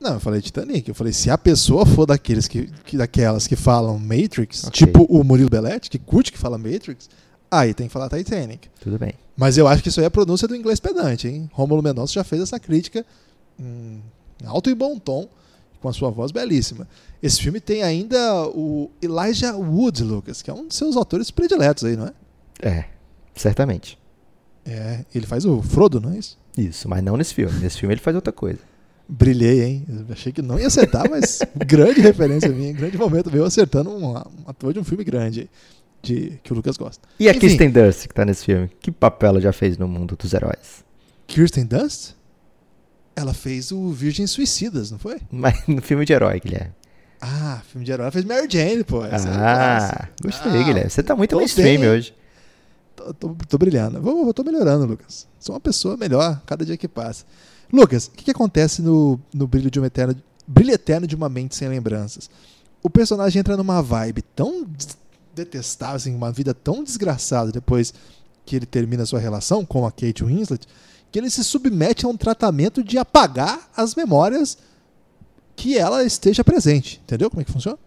[SPEAKER 2] Não, eu falei Titanic. Eu falei, se a pessoa for daqueles que, que daquelas que falam Matrix, okay. tipo o Murilo Belletti, que curte que fala Matrix, Aí tem que falar Titanic.
[SPEAKER 3] Tudo bem.
[SPEAKER 2] Mas eu acho que isso aí é a pronúncia do inglês pedante, hein? Rômulo Mendonça já fez essa crítica em alto e bom tom, com a sua voz belíssima. Esse filme tem ainda o Elijah Wood, Lucas, que é um dos seus autores prediletos aí, não é?
[SPEAKER 3] É, certamente.
[SPEAKER 2] É, ele faz o Frodo, não é isso?
[SPEAKER 3] Isso, mas não nesse filme. Nesse filme ele faz outra coisa.
[SPEAKER 2] Brilhei, hein? Eu achei que não ia acertar, mas (laughs) grande referência minha, grande momento veio acertando um, ator de um filme grande de, que o Lucas gosta.
[SPEAKER 3] E a
[SPEAKER 2] Enfim.
[SPEAKER 3] Kirsten Dunst, que tá nesse filme? Que papel ela já fez no mundo dos heróis?
[SPEAKER 2] Kirsten Dunst? Ela fez o Virgem Suicidas, não foi?
[SPEAKER 3] Mas no filme de herói, Guilherme.
[SPEAKER 2] Ah, filme de herói. Ela fez Mary Jane, pô. É
[SPEAKER 3] Ah,
[SPEAKER 2] clássica.
[SPEAKER 3] gostei,
[SPEAKER 2] Ah,
[SPEAKER 3] Guilherme. Você tá muito mainstream hoje.
[SPEAKER 2] Tô, tô, tô brilhando. Vou, tô melhorando, Lucas. Sou uma pessoa melhor cada dia que passa. Lucas, o que, que acontece no, no brilho de uma eterna, brilho eterno de uma mente sem lembranças? O personagem entra numa vibe tão detestável, assim, uma vida tão desgraçada depois que ele termina sua relação com a Kate Winslet, que ele se submete a um tratamento de apagar as memórias que ela esteja presente. Entendeu como é que funciona?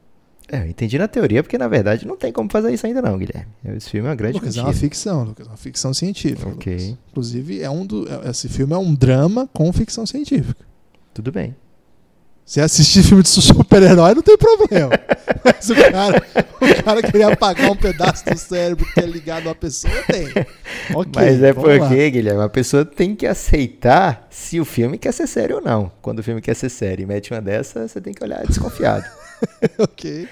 [SPEAKER 3] É, eu entendi na teoria, porque na verdade não tem como fazer isso ainda não, Guilherme. Esse filme é uma grande
[SPEAKER 2] Lucas, é
[SPEAKER 3] mentira.
[SPEAKER 2] uma ficção, Lucas, é uma ficção científica.
[SPEAKER 3] Ok.
[SPEAKER 2] Lucas. Inclusive, é um do, é- esse filme é um drama com ficção científica.
[SPEAKER 3] Tudo bem.
[SPEAKER 2] Se assistir filme de super-herói, não tem problema. (laughs) Mas o cara, o cara queria apagar um pedaço do cérebro que é ligado a uma pessoa, tem. Ok,
[SPEAKER 3] Mas é
[SPEAKER 2] vamos lá.
[SPEAKER 3] porque, Guilherme, a pessoa tem que aceitar se o filme quer ser sério ou não. Quando o filme quer ser sério e mete uma dessa, você tem que olhar desconfiado. (laughs)
[SPEAKER 2] ok.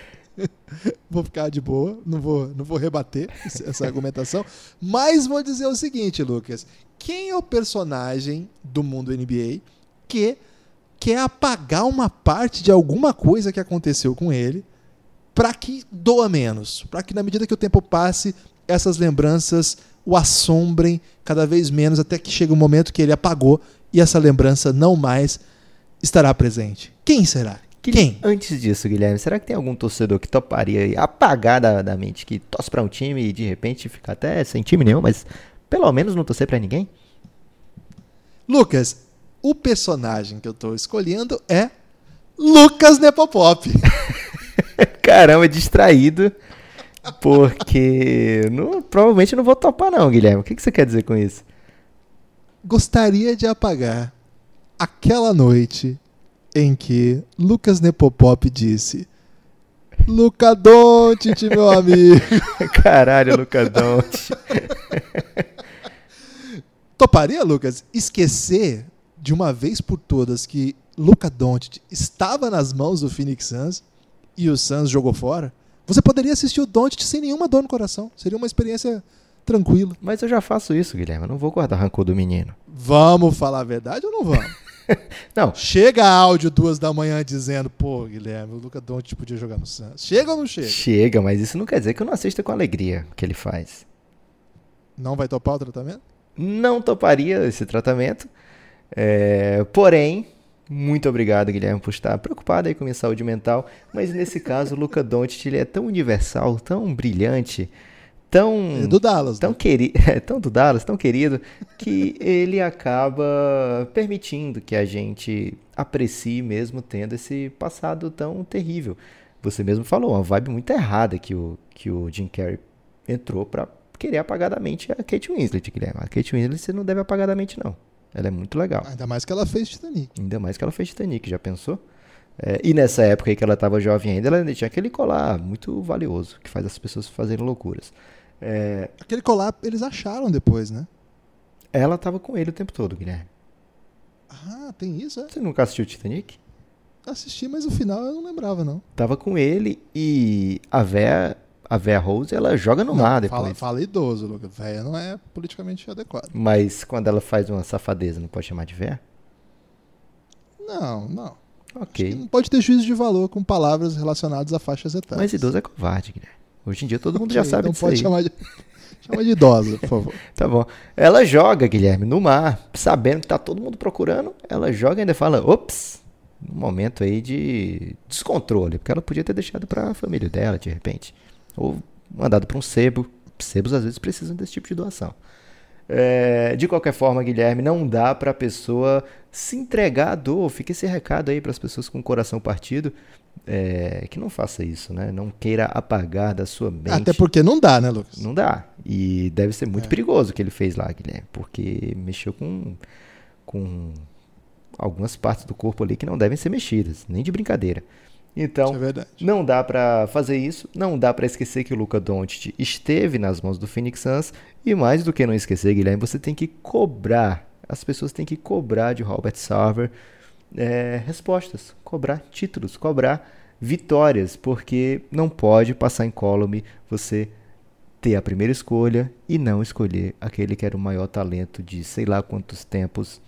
[SPEAKER 2] Vou ficar de boa, não vou, não vou rebater essa (laughs) argumentação. Mas vou dizer o seguinte, Lucas. Quem é o personagem do mundo NBA que quer apagar uma parte de alguma coisa que aconteceu com ele para que doa menos? Para que na medida que o tempo passe, essas lembranças o assombrem cada vez menos até que chega um momento que ele apagou e essa lembrança não mais estará presente. Quem será? Quem?
[SPEAKER 3] Antes disso, Guilherme, será que tem algum torcedor que toparia apagar da, da mente, que torce pra um time e de repente fica até sem time nenhum, mas pelo menos não torcer pra ninguém?
[SPEAKER 2] Lucas, o personagem que eu tô escolhendo é Lucas Nepopop. (laughs)
[SPEAKER 3] Caramba, distraído. Porque não, provavelmente não vou topar, não, Guilherme. O que, que você quer dizer com isso?
[SPEAKER 2] Gostaria de apagar aquela noite em que Lucas Nepopop disse: Luca Doncic, meu amigo. (laughs)
[SPEAKER 3] Caralho, Luca Doncic. (laughs)
[SPEAKER 2] Toparia, Lucas, esquecer de uma vez por todas que Luca Doncic estava nas mãos do Phoenix Suns e o Suns jogou fora? Você poderia assistir o Doncic sem nenhuma dor no coração. Seria uma experiência tranquila.
[SPEAKER 3] Mas eu já faço isso, Guilherme. Eu não vou guardar rancor do menino.
[SPEAKER 2] Vamos falar a verdade ou não vamos? (laughs)
[SPEAKER 3] Não,
[SPEAKER 2] chega áudio duas da manhã dizendo, pô, Guilherme, o Luca Doncic podia jogar no Suns. Chega ou não chega?
[SPEAKER 3] chega, mas isso não quer dizer que eu não assista com alegria o que ele faz.
[SPEAKER 2] Não vai topar o tratamento?
[SPEAKER 3] Não toparia esse tratamento. É, porém, muito obrigado, Guilherme, por estar preocupado aí com minha saúde mental. Mas nesse caso, o Luca Doncic ele é tão universal, tão brilhante, tão
[SPEAKER 2] É do Dallas.
[SPEAKER 3] tão
[SPEAKER 2] né?
[SPEAKER 3] querido, (laughs) tão do Dallas, tão querido, que ele acaba permitindo que a gente aprecie mesmo tendo esse passado tão terrível. Você mesmo falou, uma vibe muito errada que o, que o Jim Carrey entrou pra querer apagar da mente a Kate Winslet, Guilherme. A Kate Winslet você não deve apagar da mente, não. Ela é muito legal.
[SPEAKER 2] Ainda mais que ela fez Titanic.
[SPEAKER 3] Ainda mais que ela fez Titanic, já pensou? É, e nessa época aí que ela estava jovem ainda, ela ainda tinha aquele colar muito valioso, que faz as pessoas fazerem loucuras. É,
[SPEAKER 2] Aquele colar eles acharam depois, né?
[SPEAKER 3] ela estava com ele o tempo todo, Guilherme.
[SPEAKER 2] Ah, tem isso, é?
[SPEAKER 3] Você nunca assistiu Titanic?
[SPEAKER 2] Assisti, mas o final eu não lembrava, não.
[SPEAKER 3] Tava com ele e a Véia, a Véia Rose, ela joga no mar depois.
[SPEAKER 2] Fala, fala idoso, Lucas. Véia não é politicamente adequado.
[SPEAKER 3] Mas quando ela faz uma safadeza, não pode chamar de véia?
[SPEAKER 2] Não, não.
[SPEAKER 3] Ok.
[SPEAKER 2] não pode ter juízo de valor com palavras relacionadas a faixas etárias.
[SPEAKER 3] Mas idoso é covarde, Guilherme. Hoje em dia todo mundo
[SPEAKER 2] Ok,
[SPEAKER 3] já sabe
[SPEAKER 2] então
[SPEAKER 3] disso
[SPEAKER 2] pode
[SPEAKER 3] aí.
[SPEAKER 2] chamar de (laughs) chama de idosa, por favor.
[SPEAKER 3] Tá bom. Ela joga, Guilherme, no mar, sabendo que tá todo mundo procurando. Ela joga e ainda fala, ops, um momento aí de descontrole, porque ela podia ter deixado pra família dela, de repente. Ou mandado pra um sebo. Sebos às vezes precisam desse tipo de doação. É, de qualquer forma, Guilherme, não dá para a pessoa se entregar à dor. Fica esse recado aí para as pessoas com o coração partido. É, que não faça isso, né? Não queira apagar da sua mente.
[SPEAKER 2] Até porque não dá, né, Lucas?
[SPEAKER 3] Não dá. E deve ser muito é. perigoso o que ele fez lá, Guilherme, porque mexeu com, com algumas partes do corpo ali que não devem ser mexidas, nem de brincadeira. Então, é não dá para fazer isso, não dá para esquecer que o Luca Doncic esteve nas mãos do Phoenix Suns e mais do que não esquecer, Guilherme, você tem que cobrar, as pessoas têm que cobrar de Robert Sarver é, respostas, cobrar títulos, cobrar vitórias, porque não pode passar em column você ter a primeira escolha e não escolher aquele que era o maior talento de sei lá quantos tempos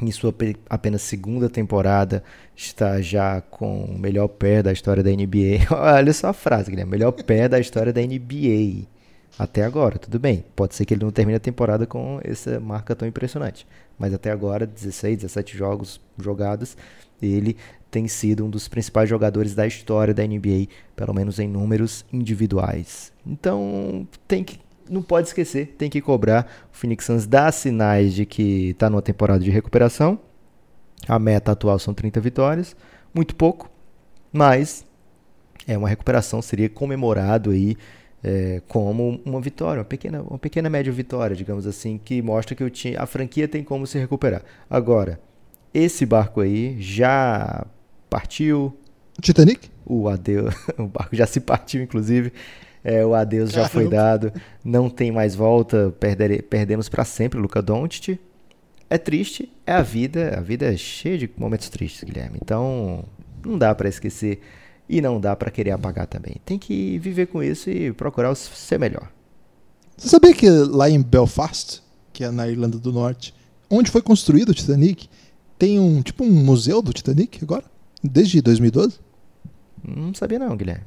[SPEAKER 3] em sua apenas segunda temporada, está já com o melhor pé da história da NBA. (laughs) Olha só a frase, Guilherme. Melhor pé da história da NBA. Até agora, tudo bem. Pode ser que ele não termine a temporada com essa marca tão impressionante. Mas até agora, 16, 17 jogos jogados, ele tem sido um dos principais jogadores da história da NBA, pelo menos em números individuais. Então, tem que não pode esquecer, tem que cobrar. O Phoenix Suns dá sinais de que está numa temporada de recuperação. A meta atual são 30 vitórias, muito pouco, mas é uma recuperação, seria comemorado aí é, como uma vitória, uma pequena, uma pequena média vitória, digamos assim, que mostra que o time, a franquia tem como se recuperar. Agora, esse barco aí já partiu.
[SPEAKER 2] Titanic?
[SPEAKER 3] O adeus, (laughs) o barco já se partiu, inclusive. É, o adeus Caramba. já foi dado, não tem mais volta, perder, perdemos para sempre o Luca Doncic. É triste, é a vida, a vida é cheia de momentos tristes, Guilherme. Então, não dá para esquecer e não dá para querer apagar também. Tem que viver com isso e procurar ser melhor.
[SPEAKER 2] Você sabia que lá em Belfast, que é na Irlanda do Norte, onde foi construído o Titanic, tem um tipo um museu do Titanic agora? Desde 2012?
[SPEAKER 3] Não sabia não, Guilherme.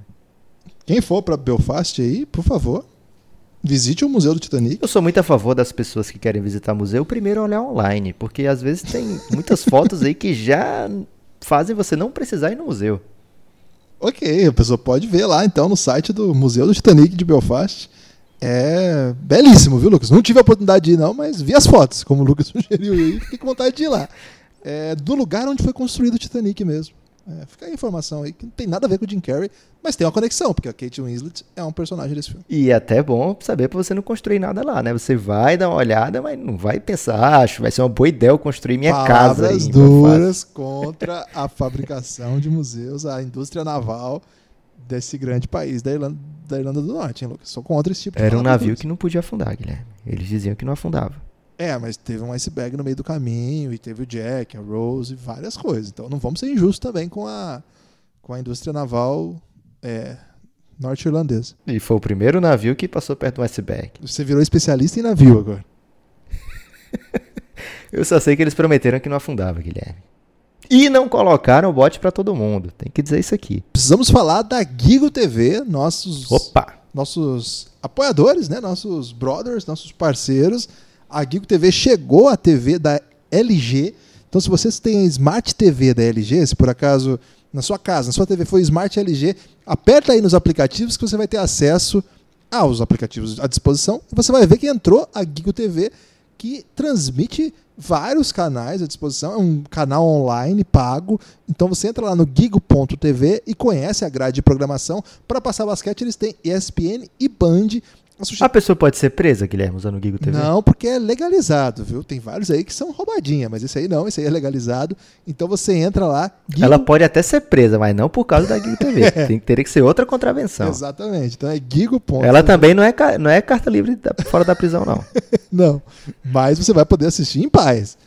[SPEAKER 2] Quem for para Belfast aí, por favor, visite o Museu do Titanic.
[SPEAKER 3] Eu sou muito a favor das pessoas que querem visitar museu, primeiro olhar online, porque às vezes tem muitas fotos aí que já fazem você não precisar ir no museu.
[SPEAKER 2] Ok, a pessoa pode ver lá então no site do Museu do Titanic de Belfast. É belíssimo, viu, Lucas? Não tive a oportunidade de ir, não, mas vi as fotos, como o Lucas (laughs) sugeriu aí, fiquei com vontade de ir lá. É do lugar onde foi construído o Titanic mesmo. É, fica a informação aí que não tem nada a ver com o Jim Carrey, mas tem uma conexão, porque a Kate Winslet é um personagem desse filme.
[SPEAKER 3] E é até bom saber para você não construir nada lá, né? Você vai dar uma olhada, mas não vai pensar, ah, acho, vai ser uma boa ideia eu construir minha
[SPEAKER 2] Palavras
[SPEAKER 3] casa.
[SPEAKER 2] Palavras duras contra a (laughs) fabricação de museus, a indústria naval desse grande país da Irlanda, da Irlanda do Norte, hein, Lucas? Sou contra esse tipo
[SPEAKER 3] de Era um navio que não podia afundar, Guilherme. Eles diziam que não afundava.
[SPEAKER 2] É, mas teve um iceberg no meio do caminho, e teve o Jack, a Rose, e várias coisas. Então não vamos ser injustos também com a, com a indústria naval é, norte-irlandesa.
[SPEAKER 3] E foi o primeiro navio que passou perto do iceberg.
[SPEAKER 2] Você virou especialista em navio agora. (laughs)
[SPEAKER 3] Eu só sei que eles prometeram que não afundava, Guilherme. E não colocaram o bote para todo mundo. Tem que dizer isso aqui.
[SPEAKER 2] Precisamos falar da Gigo TV, nossos
[SPEAKER 3] Opa.
[SPEAKER 2] nossos apoiadores, né? Nossos brothers, nossos parceiros a Gigo TV chegou à TV da LG. Então, se vocês têm a Smart TV da LG, se por acaso na sua casa, na sua TV foi Smart LG, aperta aí nos aplicativos que você vai ter acesso aos aplicativos à disposição e você vai ver que entrou a Gigo TV que transmite vários canais à disposição, é um canal online pago. Então você entra lá no gigo.tv e conhece a grade de programação. Para passar basquete, eles têm ESPN e Band
[SPEAKER 3] a pessoa pode ser presa, Guilherme, usando o Gigo TV?
[SPEAKER 2] Não, porque é legalizado, viu? Tem vários aí que são roubadinha, mas esse aí não, esse aí é legalizado. Então você entra lá.
[SPEAKER 3] Gigo... Ela pode até ser presa, mas não por causa da Gigo TV. (laughs) é. Tem, teria que ser outra contravenção.
[SPEAKER 2] Exatamente. Então é Gigo.
[SPEAKER 3] Ela também não é, não é carta livre da, fora da prisão, não. (laughs)
[SPEAKER 2] não. Mas você vai poder assistir em paz.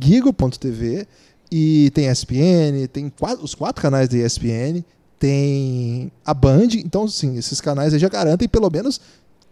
[SPEAKER 2] Gigo.tv e tem ESPN, tem quatro, os quatro canais da ESPN, tem a Band. Então, sim, esses canais aí já garantem pelo menos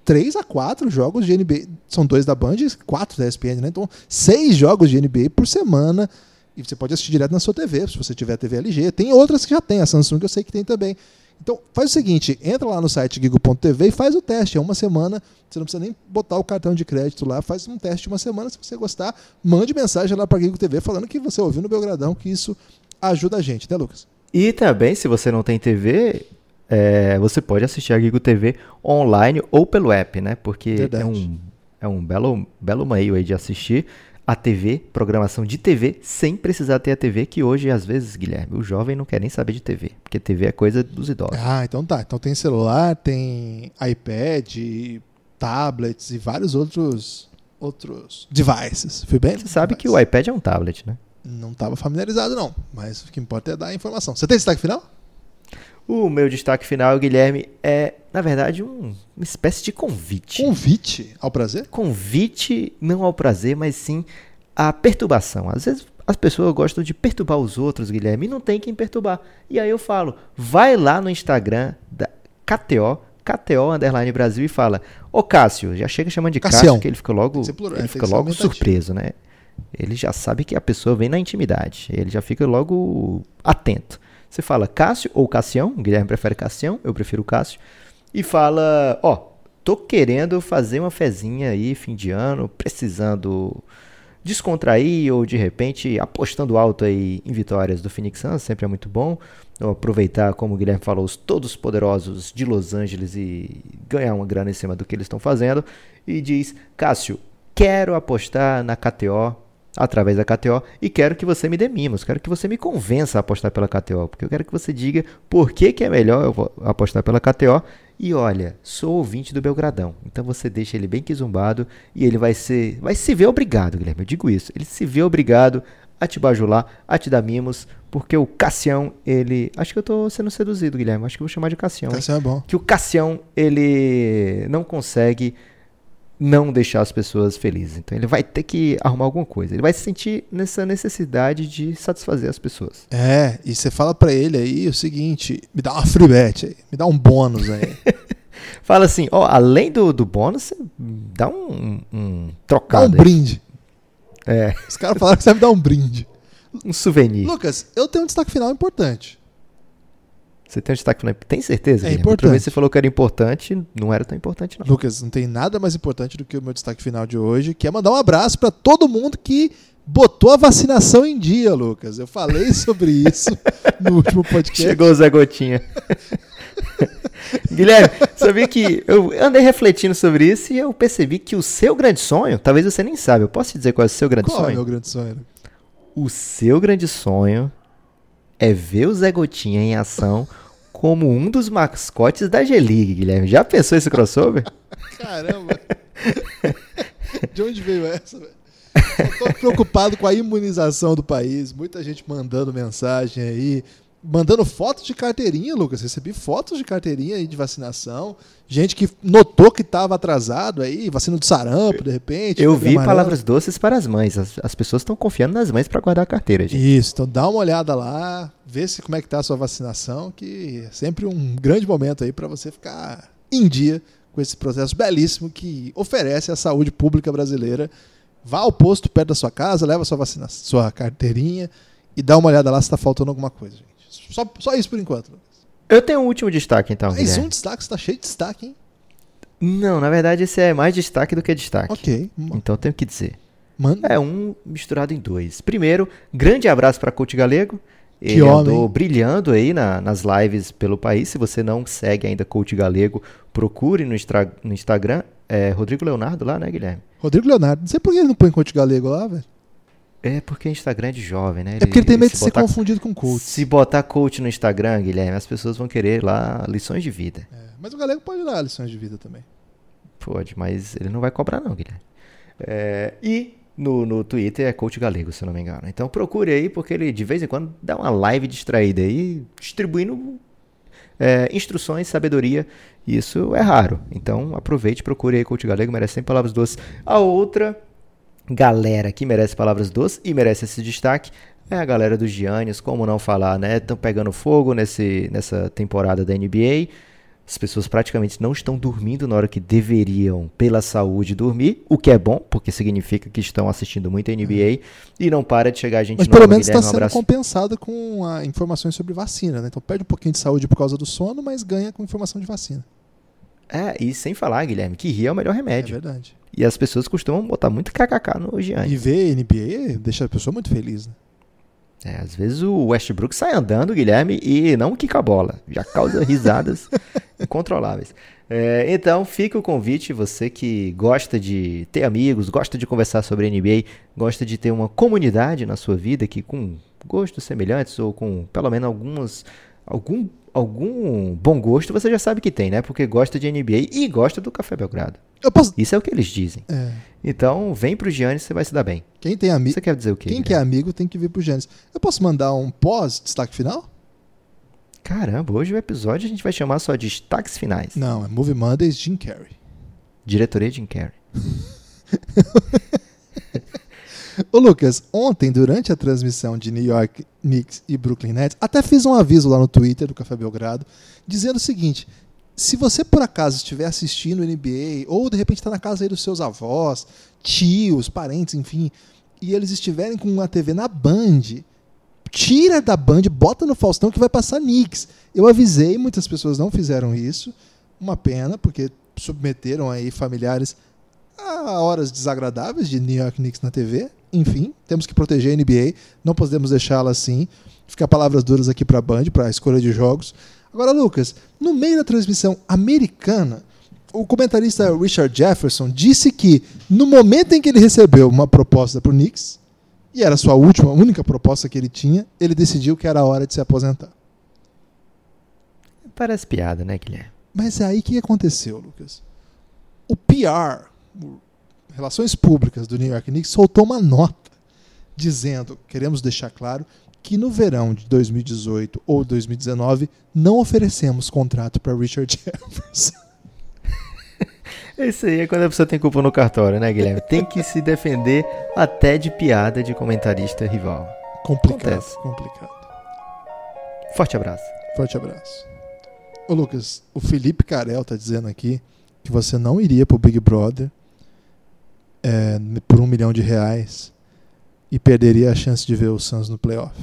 [SPEAKER 2] 3 a 4 jogos de NBA. São dois da Band quatro da ESPN, né? Então, seis jogos de NBA por semana. E você pode assistir direto na sua TV, se você tiver TV LG. Tem outras que já tem, a Samsung eu sei que tem também. Então, faz o seguinte, entra lá no site gigo.tv e faz o teste. É uma semana, você não precisa nem botar o cartão de crédito lá, faz um teste de uma semana. Se você gostar, mande mensagem lá para Gigo TV falando que você ouviu no Belgradão, que isso ajuda a gente, né, Lucas?
[SPEAKER 3] E também, se você não tem TV, é, você pode assistir a Gigo TV online ou pelo app, né? Porque Verdade. é um é um belo, belo meio aí de assistir a TV, programação de TV, sem precisar ter a TV, que hoje, às vezes, Guilherme, o jovem não quer nem saber de TV, porque TV é coisa dos idosos.
[SPEAKER 2] Ah, então tá. Então tem celular, tem iPad, tablets e vários outros outros devices. Fui bem?
[SPEAKER 3] Você sabe que o iPad é um tablet, né?
[SPEAKER 2] Não estava familiarizado, não. Mas o que importa é dar a informação. Você tem destaque final?
[SPEAKER 3] O meu destaque final, Guilherme, é, na verdade, um, uma espécie de convite.
[SPEAKER 2] Convite ao prazer?
[SPEAKER 3] Convite não ao prazer, mas sim à perturbação. Às vezes as pessoas gostam de perturbar os outros, Guilherme, e não tem quem perturbar. E aí eu falo, vai lá no Instagram da KTO, KTO Underline Brasil e fala, ô Cássio, já chega chamando de Cássio, que ele fica logo, ele fica logo surpreso, né? Ele já sabe que a pessoa vem na intimidade, ele já fica logo atento. Você fala Cássio ou Cassião, o Guilherme prefere Cassião, eu prefiro Cássio, e fala, ó, tô querendo fazer uma fezinha aí, fim de ano, precisando descontrair ou de repente apostando alto aí em vitórias do Phoenix Suns, sempre é muito bom. Ou aproveitar, como o Guilherme falou, os todos poderosos de Los Angeles e ganhar uma grana em cima do que eles estão fazendo. E diz: Cássio, quero apostar na KTO através da KTO e quero que você me dê mimos, quero que você me convença a apostar pela KTO, porque eu quero que você diga por que, que é melhor eu apostar pela KTO. E olha, sou ouvinte do Belgradão, então você deixa ele bem que zumbado e ele vai ser, vai se ver obrigado, Guilherme, eu digo isso, ele se vê obrigado a te bajular, a te dar mimos, porque o Cassião, ele. Acho que eu tô sendo seduzido, Guilherme. Acho que vou chamar de Cassião.
[SPEAKER 2] Cassião é bom.
[SPEAKER 3] Que o Cassião, ele não consegue não deixar as pessoas felizes. Então ele vai ter que arrumar alguma coisa. Ele vai se sentir nessa necessidade de satisfazer as pessoas.
[SPEAKER 2] É, e você fala para ele aí o seguinte: me dá uma free bet aí, me dá um bônus aí. (laughs)
[SPEAKER 3] fala assim: ó, além do, do bônus, dá um, um trocado.
[SPEAKER 2] Dá um brinde. É. Os caras falaram que você vai me dar um brinde.
[SPEAKER 3] Um souvenir.
[SPEAKER 2] Lucas, eu tenho um destaque final importante.
[SPEAKER 3] Você tem um destaque final? Tem certeza?
[SPEAKER 2] É importante. Outra vez
[SPEAKER 3] você falou que era importante, não era tão importante não.
[SPEAKER 2] Lucas, não tem nada mais importante do que o meu destaque final de hoje, que é mandar um abraço para todo mundo que botou a vacinação em dia, Lucas. Eu falei (laughs) sobre isso no último podcast.
[SPEAKER 3] Chegou o Zé Gotinha. (laughs) Guilherme, sabia que eu andei refletindo sobre isso e eu percebi que o seu grande sonho, talvez você nem sabe, eu posso te dizer qual é o seu grande
[SPEAKER 2] qual
[SPEAKER 3] sonho?
[SPEAKER 2] Qual é o meu grande sonho?
[SPEAKER 3] O seu grande sonho é ver o Zé Gotinha em ação como um dos mascotes da G-League, Guilherme. Já pensou esse crossover?
[SPEAKER 2] Caramba! (laughs) De onde veio essa, velho? Estou preocupado com a imunização do país. Muita gente mandando mensagem aí, mandando fotos de carteirinha, Lucas. Recebi fotos de carteirinha aí de vacinação. Gente que notou que estava atrasado aí, vacina do sarampo, de repente.
[SPEAKER 3] Eu vi palavras doces para as mães. As, as pessoas estão confiando nas mães para guardar a carteira, gente.
[SPEAKER 2] Isso, então dá uma olhada lá, vê se como é que tá a sua vacinação, que é sempre um grande momento aí para você ficar em dia com esse processo belíssimo que oferece a saúde pública brasileira. Vá ao posto perto da sua casa, leva sua vacina, sua carteirinha e dá uma olhada lá se está faltando alguma coisa, gente. Só, só isso por enquanto.
[SPEAKER 3] Eu tenho um último destaque, então.
[SPEAKER 2] Mais um destaque? Você tá cheio de destaque, hein?
[SPEAKER 3] Não, na verdade esse é mais destaque do que destaque.
[SPEAKER 2] Ok.
[SPEAKER 3] Então tenho que dizer.
[SPEAKER 2] Mano.
[SPEAKER 3] É um misturado em dois. Primeiro, grande abraço para Coach Galego.
[SPEAKER 2] Que
[SPEAKER 3] Ele
[SPEAKER 2] homem.
[SPEAKER 3] andou brilhando aí na, nas lives pelo país. Se você não segue ainda Coach Galego, procure no, no Instagram. É Rodrigo Leonardo lá, né, Guilherme?
[SPEAKER 2] Rodrigo Leonardo. Não sei por que ele não põe Coach Galego lá, velho.
[SPEAKER 3] É porque o Instagram é de jovem, né?
[SPEAKER 2] é porque ele tem medo de ser confundido com coach.
[SPEAKER 3] Se botar coach no Instagram, Guilherme, as pessoas vão querer lá lições de vida.
[SPEAKER 2] É, mas o Galego pode dar lições de vida também.
[SPEAKER 3] Pode, mas ele não vai cobrar não, Guilherme. É, e no, no Twitter é coach galego, se eu não me engano. Então procure aí, porque ele de vez em quando dá uma live distraída aí, distribuindo é, instruções, sabedoria. E isso é raro. Então aproveite, procure aí coach galego, merece 100 palavras doces. A outra galera que merece palavras doces e merece esse destaque é a galera dos Giannis, como não falar, né? Estão pegando fogo nesse, nessa temporada da NBA. As pessoas praticamente não estão dormindo na hora que deveriam, pela saúde, dormir, o que é bom, porque significa que estão assistindo muito a NBA e não para de chegar gente
[SPEAKER 2] Mas
[SPEAKER 3] nova.
[SPEAKER 2] pelo menos está
[SPEAKER 3] um
[SPEAKER 2] sendo compensada com a, informações sobre vacina, né? Então perde um pouquinho de saúde por causa do sono, mas ganha com informação de vacina.
[SPEAKER 3] É, e sem falar, Guilherme, que rir é o melhor remédio.
[SPEAKER 2] É verdade.
[SPEAKER 3] E as pessoas costumam botar muito kkk no Giannis.
[SPEAKER 2] E ver NBA deixa a pessoa muito feliz, né?
[SPEAKER 3] É, às vezes o Westbrook sai andando, Guilherme, e não quica a bola. Já causa (laughs) risadas incontroláveis. É, então, fica o convite, você que gosta de ter amigos, gosta de conversar sobre NBA, gosta de ter uma comunidade na sua vida que com gostos semelhantes ou com pelo menos algumas algum algum bom gosto você já sabe que tem, né? Porque gosta de NBA e gosta do Café Belgrado.
[SPEAKER 2] Posso...
[SPEAKER 3] Isso é o que eles dizem.
[SPEAKER 2] É.
[SPEAKER 3] Então, vem pro Giannis, você vai se dar bem.
[SPEAKER 2] Quem tem amigo.
[SPEAKER 3] Você quer dizer o quê?
[SPEAKER 2] Quem que é amigo tem que vir pro Giannis. Eu posso mandar um pós destaque final?
[SPEAKER 3] Caramba, hoje o episódio a gente vai chamar só de destaques finais.
[SPEAKER 2] Não, é Movie Mondays Jim Carrey.
[SPEAKER 3] Diretoria Jim Carrey. (laughs)
[SPEAKER 2] Ô Lucas, ontem, durante a transmissão de New York Knicks e Brooklyn Nets, até fiz um aviso lá no Twitter do Café Belgrado, dizendo o seguinte: se você por acaso estiver assistindo NBA, ou de repente está na casa aí dos seus avós, tios, parentes, enfim, e eles estiverem com uma TV na Band, tira da Band, bota no Faustão que vai passar Knicks. Eu avisei, muitas pessoas não fizeram isso. Uma pena, porque submeteram aí familiares a horas desagradáveis de New York Knicks na TV. Enfim, temos que proteger a NBA, não podemos deixá-la assim. Ficar palavras duras aqui para a Band, para a escolha de jogos. Agora, Lucas, no meio da transmissão americana, o comentarista Richard Jefferson disse que no momento em que ele recebeu uma proposta para o Knicks, e era a sua última, única proposta que ele tinha, ele decidiu que era a hora de se aposentar.
[SPEAKER 3] Parece piada, né, Guilherme?
[SPEAKER 2] Mas é aí que aconteceu, Lucas. O PR, Relações Públicas do New York Knicks, soltou uma nota dizendo, queremos deixar claro, que no verão de 2018 ou 2019 não oferecemos contrato para Richard (laughs) Jefferson.
[SPEAKER 3] Isso aí é quando a pessoa tem culpa no cartório, né, Guilherme? Tem que se defender até de piada de comentarista rival.
[SPEAKER 2] Complicado, Acontece. complicado.
[SPEAKER 3] Forte abraço.
[SPEAKER 2] Forte abraço. Ô Lucas, o Felipe Carel tá dizendo aqui que você não iria pro Big Brother é, por um milhão de reais e perderia a chance de ver o Suns no playoff.